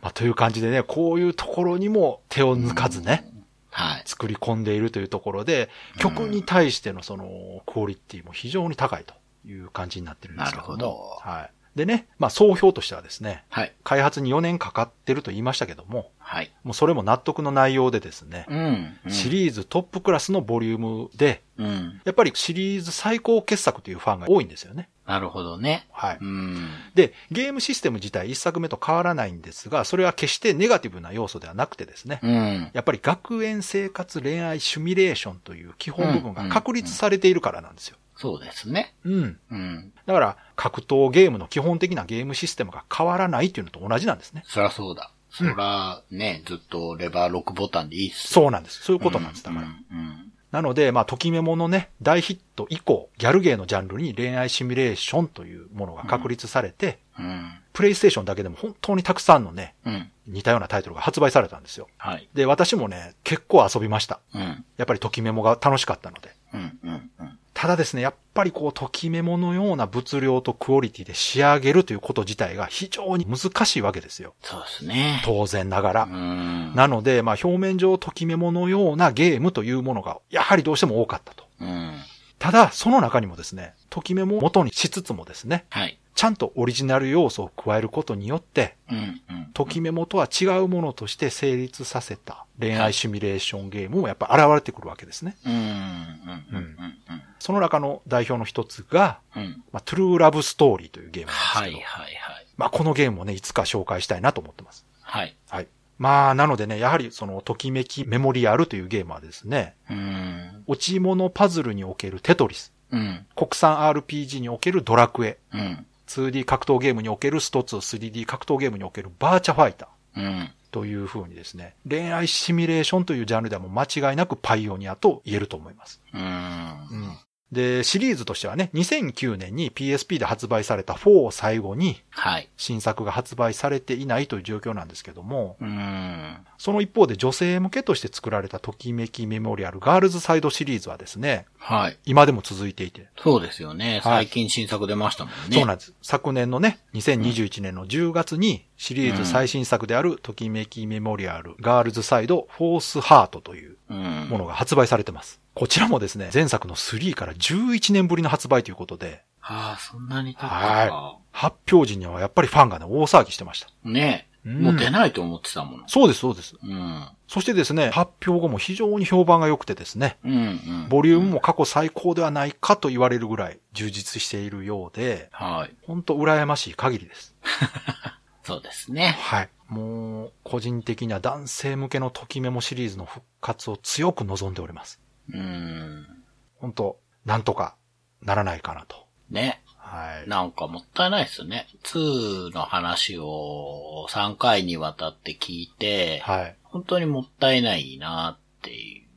まあ、という感じでね、こういうところにも手を抜かずね、はい。作り込んでいるというところで、曲に対してのその、クオリティも非常に高いという感じになってるんですけども。なるほどはい。でね、まあ、総評としてはですね、はい。開発に4年かかってると言いましたけども、はい。もうそれも納得の内容でですね、うん。うんシリーズトップクラスのボリュームで、うん。やっぱりシリーズ最高傑作というファンが多いんですよね。なるほどね。はい。うん。で、ゲームシステム自体一作目と変わらないんですが、それは決してネガティブな要素ではなくてですね、うん。やっぱり学園生活恋愛シミュレーションという基本部分が確立されているからなんですよ。そうですね。うん。うん。だから、格闘ゲームの基本的なゲームシステムが変わらないっていうのと同じなんですね。そりゃそうだ。そら、ね、ずっとレバー6ボタンでいいっす。そうなんです。そういうことなんです。だから。うん。うん。なので、まあ、ときメモのね、大ヒット以降、ギャルゲーのジャンルに恋愛シミュレーションというものが確立されて、うん。プレイステーションだけでも本当にたくさんのね、うん。似たようなタイトルが発売されたんですよ。はい。で、私もね、結構遊びました。うん。やっぱりときメモが楽しかったので。うん。うん。うん。ただですね、やっぱりこう、ときメモのような物量とクオリティで仕上げるということ自体が非常に難しいわけですよ。そうですね。当然ながらう。ん。なので、まあ表面上ときメモのようなゲームというものが、やはりどうしても多かったと。うん。ただ、その中にもですね、ときメモを元にしつつもですね、はい。ちゃんとオリジナル要素を加えることによって、うん。うん。ときメモとは違うものとして成立させた恋愛シミュレーションゲームもやっぱ現れてくるわけですね。うん。うん。うん。その中の代表の一つが、うん。うん。まあ、トゥルーラブストーリーというゲームなんですけど、はいはいはい。まあ、このゲームもね、いつか紹介したいなと思ってます。はい。はい。まあ、なのでね、やはりその、ときめきメモリアルというゲームはですね、うん。落ち物パズルにおけるテトリス、うん。国産 RPG におけるドラクエ、うん。2D 格闘ゲームにおけるスト2、3D 格闘ゲームにおけるバーチャファイターうん。という風にですね、恋愛シミュレーションというジャンルではもう間違いなくパイオニアと言えると思います。うん。で、シリーズとしてはね、2009年に PSP で発売された4を最後にはい。新作が発売されていないという状況なんですけども、うん。その一方で女性向けとして作られたときめきメモリアルガールズサイドシリーズはですね、はい。今でも続いていて、そうですよね。はい最近新作出ましたもんね。そうなんです。昨年のね、2021年の10月にシリーズ最新作であるときめきメモリアルガールズサイドフォースハートといううん。ものが発売されてます。こちらもですね、前作の3から11年ぶりの発売ということで、ああ、そんなに経ったか。は発表時にはやっぱりファンがね、大騒ぎしてました。ねうんもう出ないと思ってたもの。そうです、そうです。うん。そしてですね、発表後も非常に評判が良くてですね、うん、うん。ボリュームも過去最高ではないかと言われるぐらい充実しているようで、はい。ほんと羨ましい限りです。そうですね。はい。もう、個人的には男性向けのときメモシリーズの復活を強く望んでおります。うん。本当なんとかならないかなと。ね。はい。なんかもったいないですね。2の話を3回にわたって聞いて、はい。本当にもったいないな。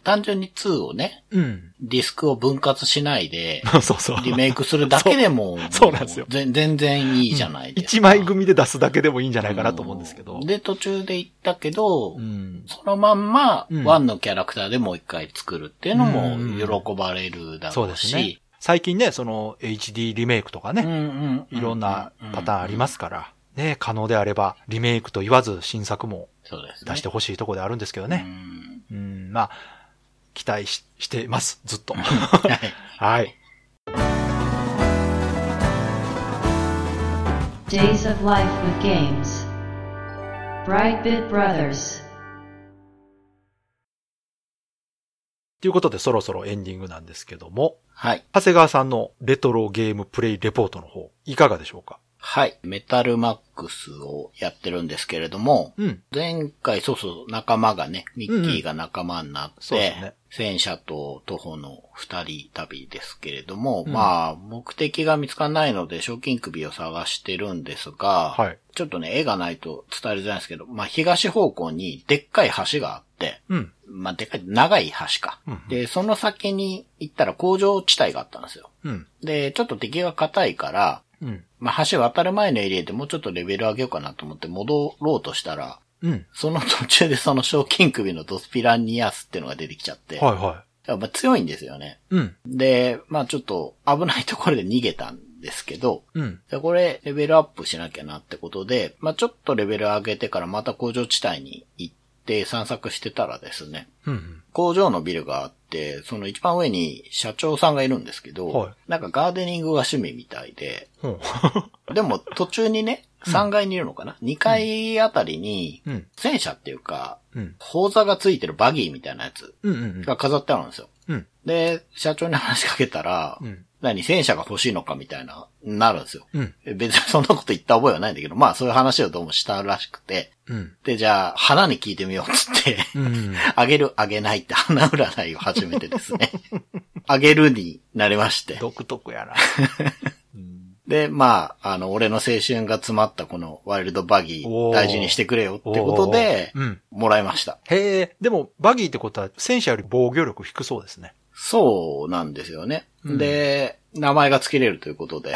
単純に2をね、うん。ディスクを分割しないで、そうそう。リメイクするだけでも、そうなんですよぜ全然いいじゃないですか。一枚組で出すだけでもいいんじゃないかなと思うんですけど。で、途中で言ったけど、うん。そのまんま、うんワンのキャラクターでもう一回作るっていうのうんも喜ばれるだそうろうし。ですね。最近ね、その HD リメイクとかね、うんうんうんいろんなパターンありますから、ね、可能であればリメイクと言わず新作も。出してほしいところであるんですけどうね。んうん、まあ、期待ししてます、ずっと。はい。はい。Days of Life with Games. Brightbit Brothers. ということでそろそろエンディングなんですけども、はい。長谷川さんのレトロゲームプレイレポートの方、いかがでしょうか？はい。メタルマックスをやってるんですけれども、うん。前回、そうそう、仲間がね、ミッキーが仲間になって、そうですね戦車と徒歩の二人旅ですけれども、うんまあ、目的が見つからないので、賞金首を探してるんですが、はい。ちょっとね、絵がないと伝えづらいんですけど、まあ、東方向にでっかい橋があって、うん。まあ、でっかい、長い橋か。うんで、その先に行ったら工場地帯があったんですよ。うん。で、ちょっと敵が硬いから、うん。まあ、橋渡る前のエリアでもうちょっとレベル上げようかなと思って戻ろうとしたら、うん。その途中でその賞金首のドスピラニアスっていうのが出てきちゃって、はいはやっぱ強いんですよね。い。うん。で、まあちょっと危ないところで逃げたんですけど、うん。でこれレベルアップしなきゃなってことで、まあちょっとレベル上げてからまた工場地帯に行って散策してたらですね、うん。工場のビルがあって、その一番上に社長さんがいるんですけど、はいなんかガーデニングが趣味みたいで。でも途中にね、3階にいるのかな、?2 階あたりに、うん。戦車っていうか、うん。砲座がついてるバギーみたいなやつうん。うん。が飾ってあるんですよ。うん。で、社長に話しかけたら、うん。何、戦車が欲しいのかみたいな、なるんですよ。うん。別にそんなこと言った覚えはないんだけど、まあそういう話をどうもしたらしくて、うん。で、じゃあ、花に聞いてみようっつって、うん。あげる、あげないって花占いを始めてですね。あげるになりまして。独特やな。うんで、まあ、あの、俺の青春が詰まったこのワイルドバギー大事にしてくれよってことで、うん。もらいました。へえ、でも、バギーってことは、戦車より防御力低そうですね。そうなんですよね。うん。で、名前が付けれるということで、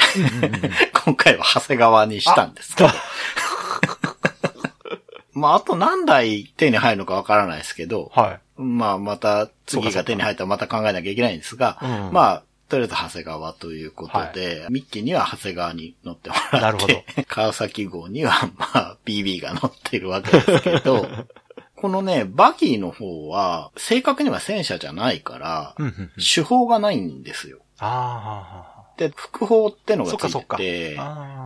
今回は長谷川にしたんですけど。まあ、あと何台手に入るのかわからないですけど、はまあ、また次が手に入ったらまた考えなきゃいけないんですが、うん。まあ、とりあえず長谷川ということで、ミッキーには長谷川に乗ってもらって、川崎号には、まあ、BB が乗ってるわけですけど、このね、バギーの方は、正確には戦車じゃないから、手法がないんですよ。あで、複法ってのあ、がつ。いてて、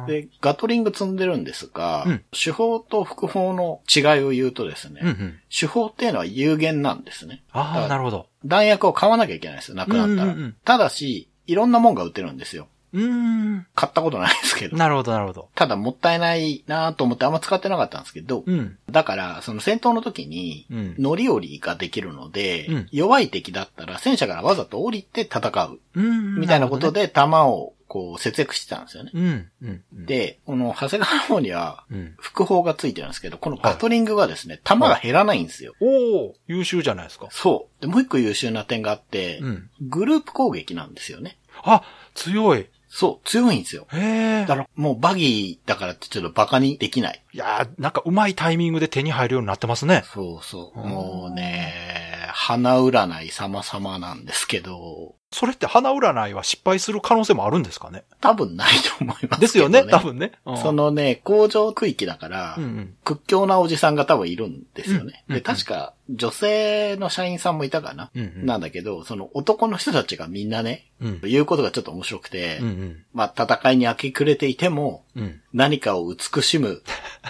で、ガトリング積んでるんですが、うん手法と複法の違いを言うとですね、うんうん。手法っていうのは有限なんですね。だああ、なるほど。弾薬を買わなきゃいけないんですよ、なくなったら。うんうんうんただし、いろんなもんが売ってるんですよ。うーん。買ったことないですけど。なるほど、なるほど。ただもったいないなと思ってあんま使ってなかったんですけど、うん。だから、その戦闘の時にうん、乗り降りができるので、うん弱い敵だったら戦車からわざと降りて戦う、うん。みたいなことで。で弾をこう節約してたんですよね。うん。うん。うん、で、この長谷川の方には、うん。副砲がついてるんですけど、このガトリングがですね、弾が減らないんですよ。おお優秀じゃないですか。そう。で、もう一個優秀な点があって、うん。グループ攻撃なんですよね。あ、強い。そう、強いんですよ。へえだ。からもうバギーだからってちょっとバカにできない。いやーなんかうまいタイミングで手に入るようになってますね。そうそう。うんもうね、花占い様々なんですけど、それって花占いは失敗する可能性もあるんですかね？多分ないと思いますね。ですよね、多。分ね。うんそ、のね、工場区域だから、うんうん。屈強なおじさんが多分いるんですよね。で、うんうん確か女性の社員さんもいたかな、うんうんなんだけど、その男の人たちがみんなね、うん。言うことがちょっと面白くて、うんうん。まあ戦いに明け暮れていても、うん。何かを慈しむ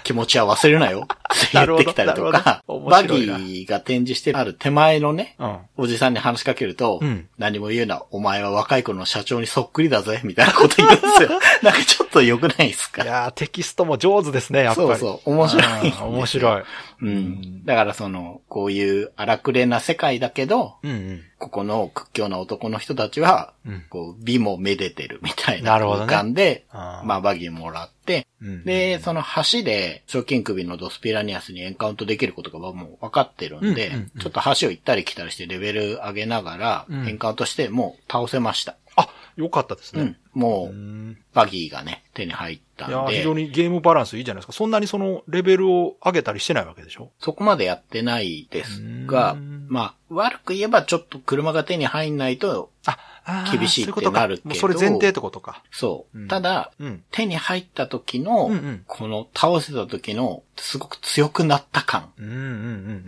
気持ちは忘れるなよって なるほど言ってきたりとか、バギーが展示してある手前のね、うん。おじさんに話しかけると、うん何も言うな、お前は若い頃の社長にそっくりだぜ、みたいなこと言うんですよ。なんかちょっと良くないですか？いやーテキストも上手ですね、やっぱり。そうそう、面白い面白い。うん。だからその、こういう荒くれな世界だけど、うんうん。ここの屈強な男の人たちは、うん。こう、美もめでてるみたいななるほどね空間で、あーまあ、バギーもらって、うんで、その橋で、賞金首のドスピラニアスにエンカウントできることがもう分かってるんで、うんうんうんちょっと橋を行ったり来たりしてレベル上げながら、うんエンカウントしてもう倒せました。あ、よかったですねうん。。もう、うんバギーがね、手に入ったいやーんで、非常にゲームバランスいいじゃないですか。そんなにそのレベルを上げたりしてないわけでしょ？そこまでやってないですがうん、まあ、悪く言えばちょっと車が手に入んないと、厳しいってなるけどもうそれ前提ってことか。そう。うんただ、うん。手に入った時の、うんうんこの倒せた時の、すごく強くなった感。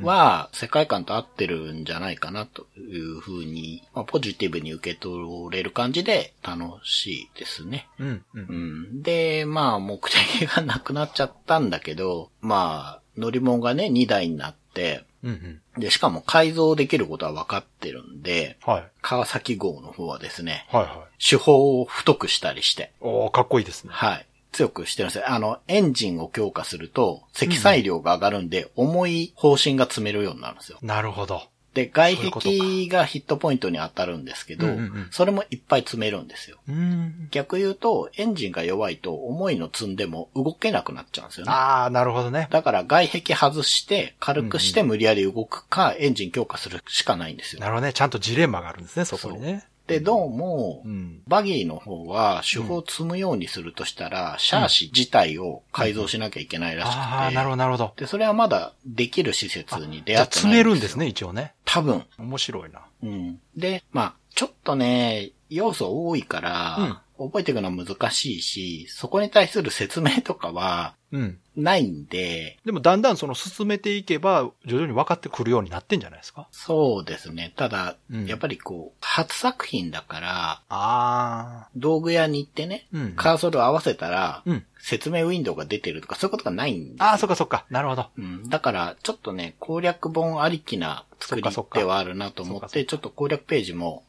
は、世界観と合ってるんじゃないかなというふうに、まあ、ポジティブに受け取れる感じで楽しいですね。うんう。うんん。で、まあ、目的がなくなっちゃったんだけど、まあ、乗り物がね、2台になって、うんうん。で、しかも改造できることは分かってるんで、はい。川崎号の方はですね、はいはい。手法を太くしたりして、おーかっこいいですね。はい。強くしてるんですよ。あの、エンジンを強化すると、積載量が上がるんで、重い方針が積めるようになるんですよ。なるほど。で、外壁がヒットポイントに当たるんですけど、うんうんうんそれもいっぱい積めるんですよ。うん。逆言うと、エンジンが弱いと重いの積んでも動けなくなっちゃうんですよね。ああ、なるほどね。だから外壁外して、軽くして無理やり動くか、エンジン強化するしかないんですよな。るほどね。ちゃんとジレンマがあるんですね、そこにね。で、どうも、うん。バギーの方は手法を積むようにするとしたら、シャーシ自体を改造しなきゃいけないらしくて。ああ、なるほど、なるほど。で、それはまだできる施設に出会ってない詰めるんですね、一応ね。多分。面白いな。うん。で、まあ、ちょっとね、要素多いから、覚えていくのは難しいし、そこに対する説明とかはうん。ないんで、でも、だんだんその進めていけば、徐々に分かってくるようになってんじゃないですか？そうですね。ただ、うんやっぱりこう、初作品だから、ああ。道具屋に行ってね、うんカーソルを合わせたら、うん。説明ウィンドウが出てるとかそういうことがないんですああ、そっかそっか。なるほど。うん。だから、ちょっとね、攻略本ありきな作りそっかそっかではあるなと思って、ちょっと攻略ページも。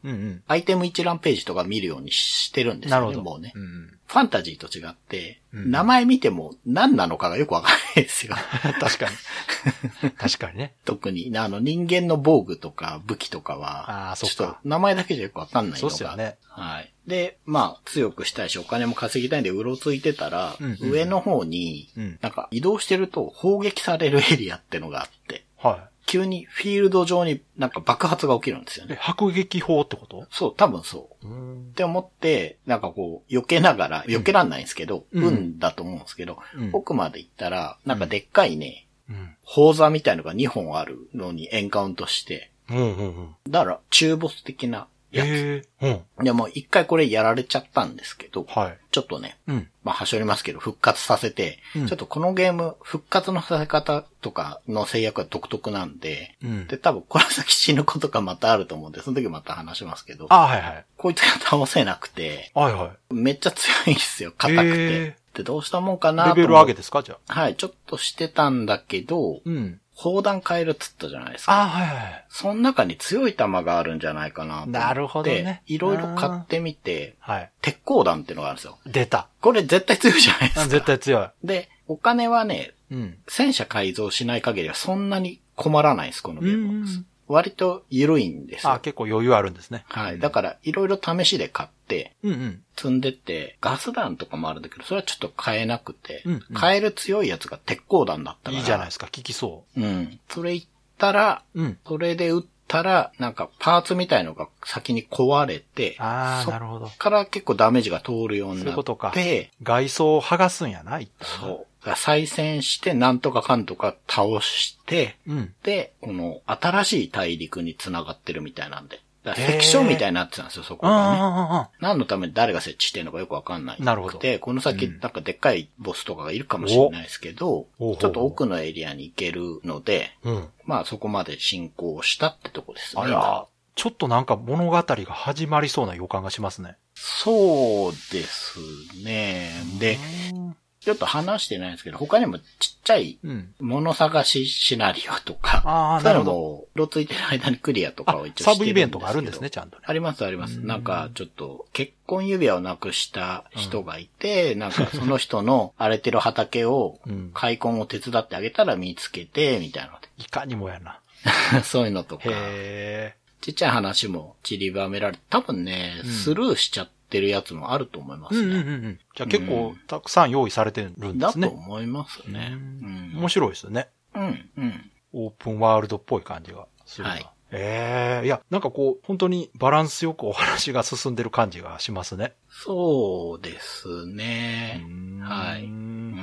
アイテム一覧ページとか見るようにしてるんですよね、なるほど。もうね。うん。ファンタジーと違って、うん名前見ても何なのかがよくわかんないですよ。確かに。確かにね。特に、あの人間の防具とか武器とかは、あーそちょっと名前だけじゃよくわかんないのが。そうっすよね。はい。で、まあ、強くしたいし、お金も稼ぎたいんで、うろついてたら、うんうん上の方に、うんなんか移動してると砲撃されるエリアってのがあって、は急にフィールド上になんか爆発が起きるんですよね。迫撃砲ってこと？そう、多分そう。うんっ。て思って、なんかこう、避けながら、避けらんないんですけど、うん運だと思うんですけど、うん奥まで行ったら、なんかでっかいね、うん。砲座みたいのが2本あるのにエンカウントして、うんうんうん。だから中ボス的なやつ。ええうん。でもう一回これやられちゃったんですけど、はい。ちょっとね、うん。まあ、はしょりますけど、復活させて、うんちょっとこのゲーム、復活のさせ方とかの制約は独特なんで、うん。で、多分この先死ぬことがまたあると思うんで、その時また話しますけど、あはいはい。こいつが倒せなくて、はいはめっちゃ強いんですよ、硬くて。へで、どうしたもんかい。なレベル上げですかじゃあ。はい、ちょっとしてたんだけど、うん。砲弾変えるっつったじゃないですか。ああ、はいはい。その中に強い弾があるんじゃないかな。なるほどねいろいろ買ってみて、はい。鉄鋼弾っていうのがあるんですよ。出た。これ絶対強いじゃないですあか。絶対強い。で、お金はね、うん。戦車改造しない限りはそんなに困らないです、このゲーム割と緩いんですあよ。結構余裕あるんですね。はい。だから、いろいろ試しで買って、うんうん。積んでって、ガス弾とかもあるんだけど、それはちょっと買えなくて、うんうん買える強いやつが鉄鋼弾だったから。いいじゃないですか。効きそうん。それ言ったら、う。うん。それで撃ったら、なんかパーツみたいのが先に壊れて、ああ、そなるほどっ。から結構ダメージが通るようになそういうことかって、外装を剥がすんやな、一旦そう。だから再戦して、なんとかかんとか倒して、うん。で、この新しい大陸に繋がってるみたいなんで。だから関所みたいになってたんですよ、そこがね。何のために誰が設置してるのかよくわかんない。なるほどで、この先、うんなんかでっかいボスとかがいるかもしれないですけど、おちょっと奥のエリアに行けるので、うん。まあそこまで進行したってとこですね。あら、ちょっとなんか物語が始まりそうな予感がしますね。そうですね。で、うんちょっと話してないんですけど、他にもちっちゃいうん。物探しシナリオとか、ああ、そういうのなるほど。も、ろついてる間にクリアとかあを一応サしてるブイベントがあるんですね、けどちゃんとね。ありますあります。うんなんか、ちょっと、結婚指輪をなくした人がいて、なんかその人の荒れてる畑をうん、開墾を手伝ってあげたら見つけて、みたいなのいかにもやな。で。そういうのとか、へちっちゃい話も散りばめられて、多分ね、うんスルーしちゃってるやつもあると思いまえ。うんうんすね。うんうん。じゃあ結構たくさん用意されてるんでだとすね。思いますね。うんうん面白いですよね。うん、うん。オープンワールドっぽい感じがするな。はいええいや、なんかこう、本当にバランスよくお話が進んでる感じがしますね。そうですね。うんはい。ういん。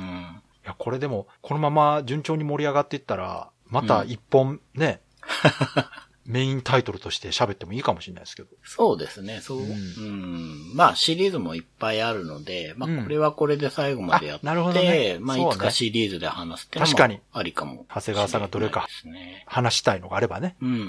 や、これでも、このまま順調に盛り上がっていったら、また一本ね、メインタイトルとして喋ってもいいかもしれないですけど。そうですね、そう。ううんん。まあ、シリーズもいっぱいあるので、まうんあ、これはこれで最後までやって、あなるほどねまあ、いつかシリーズで話すっていうのも確かにありかも。長谷川さんがどれか。話したいのがあればね。うん、うん、う。うん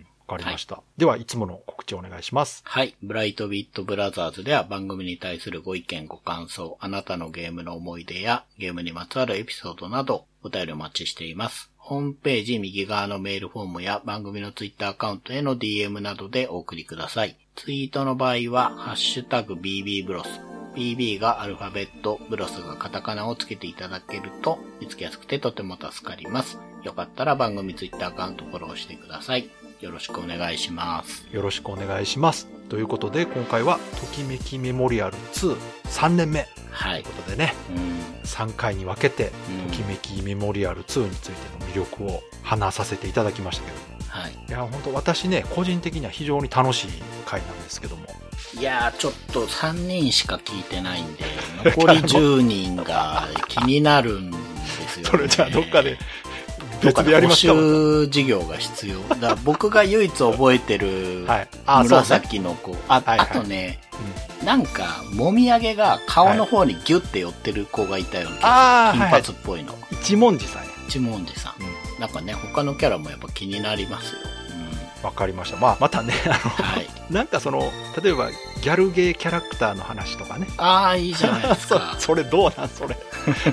ん。わかりました。では、いつもの告知お願いします。はい。ブライトビットブラザーズでは番組に対するご意見、ご感想、あなたのゲームの思い出やゲームにまつわるエピソードなどお便りお待ちしています。ホームページ右側のメールフォームや番組のツイッターアカウントへの DM などでお送りください。ツイートの場合は、ハッシュタグ BB ブロス。BB がアルファベット、ブロスがカタカナをつけていただけると見つけやすくてとても助かります。よかったら番組ツイッターアカウントフォローしてください。よろしくお願いします。よろしくお願いします。ということで、今回は、ときめきメモリアル2、3年目はいという。ことでね、うん。3回に分けて、うんときめきメモリアル2についての魅力を話させていただきましたけども。はい。いや、本当私ね、個人的には非常に楽しい回なんですけども。いやー、ちょっと3人しか聞いてないんで、残り 10人が気になるんですよ、ね。それじゃあどっかで、どっかで募別でやりますか集事業が必要。だ僕が唯一覚えてる。紫の子。あ、あとね、なんか、もみあげが顔の方にギュッて寄ってる子がいたような金髪っぽいの。一文字さんや。一文字さん。うん。なんかね、他のキャラもやっぱ気になりますよ。うん。わかりました。まあ、またね、あの、はい。なんかその、例えば、ギャルゲーキャラクターの話とかね。ああ、いいじゃないですそか。それどうなん？それ。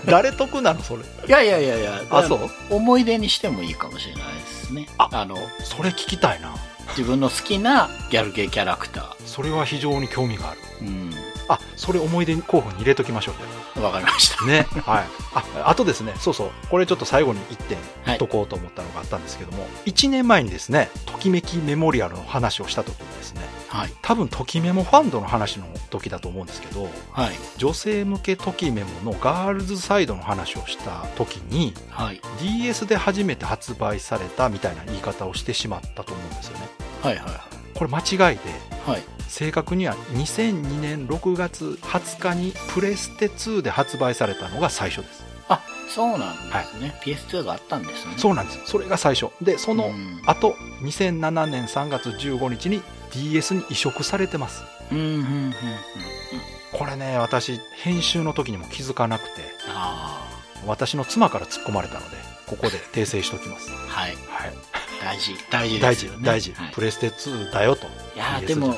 誰得なの？それ。いやいやいやいや、あ、そう？思い出にしてもいいかもしれないですね。ああの、それ聞きたいな。自分の好きなギャルゲーキャラクター。それは非常に興味がある。うん。あ、それ思い出候補に入れときましょう。わかりました。ね。はい。あ、あとですね、そうそう。これちょっと最後に1点はい言っとこうと思ったのがあったんですけども、1年前にですね、ときめきメモリアルの話をした時にですね、はい。多分ときメモファンドの話の時だと思うんですけど、はい。女性向けときメモのガールズサイドの話をした時に、はい。DS で初めて発売されたみたいな言い方をしてしまったと思うんですよね。はい。はい。これ間違いで、はい。正確には2002年6月20日にプレステ2で発売されたのが最初です。あ、そうなんですね。PS2 があったんですね。そうなんです。それが最初。で、そのうん後、2007年3月15日に DS に移植されてます。うん、うん、うん、うん。うんこれね、私、編集の時にも気づかなくて、あ私の妻から突っ込まれたので、ここで訂正しておきます。あ。はい。はい。大事。大事で大事すよ、ね。大事はい。プレステ2だよと。いやでも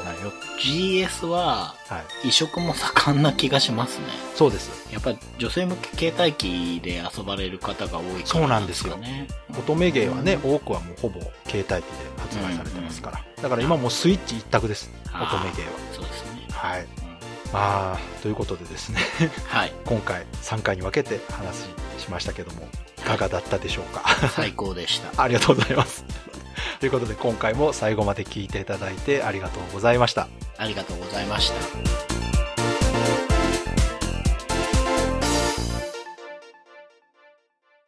GS ははい。移植も盛んな気がしますね。そうです。やっぱり女性向け携帯機で遊ばれる方が多いからそうなんですよね。乙女芸はね、多くはもうほぼ携帯機で発売されてますから。だから今もうスイッチ一択です。乙女芸は。そうですね。はい。うんまあ、ということでですね、はい。今回3回に分けて話しましたけども、いかがだったでしょうか？最高でした。ありがとうございます。ということで今回も最後まで聞いていただいてありがとうございました。ありがとうございました。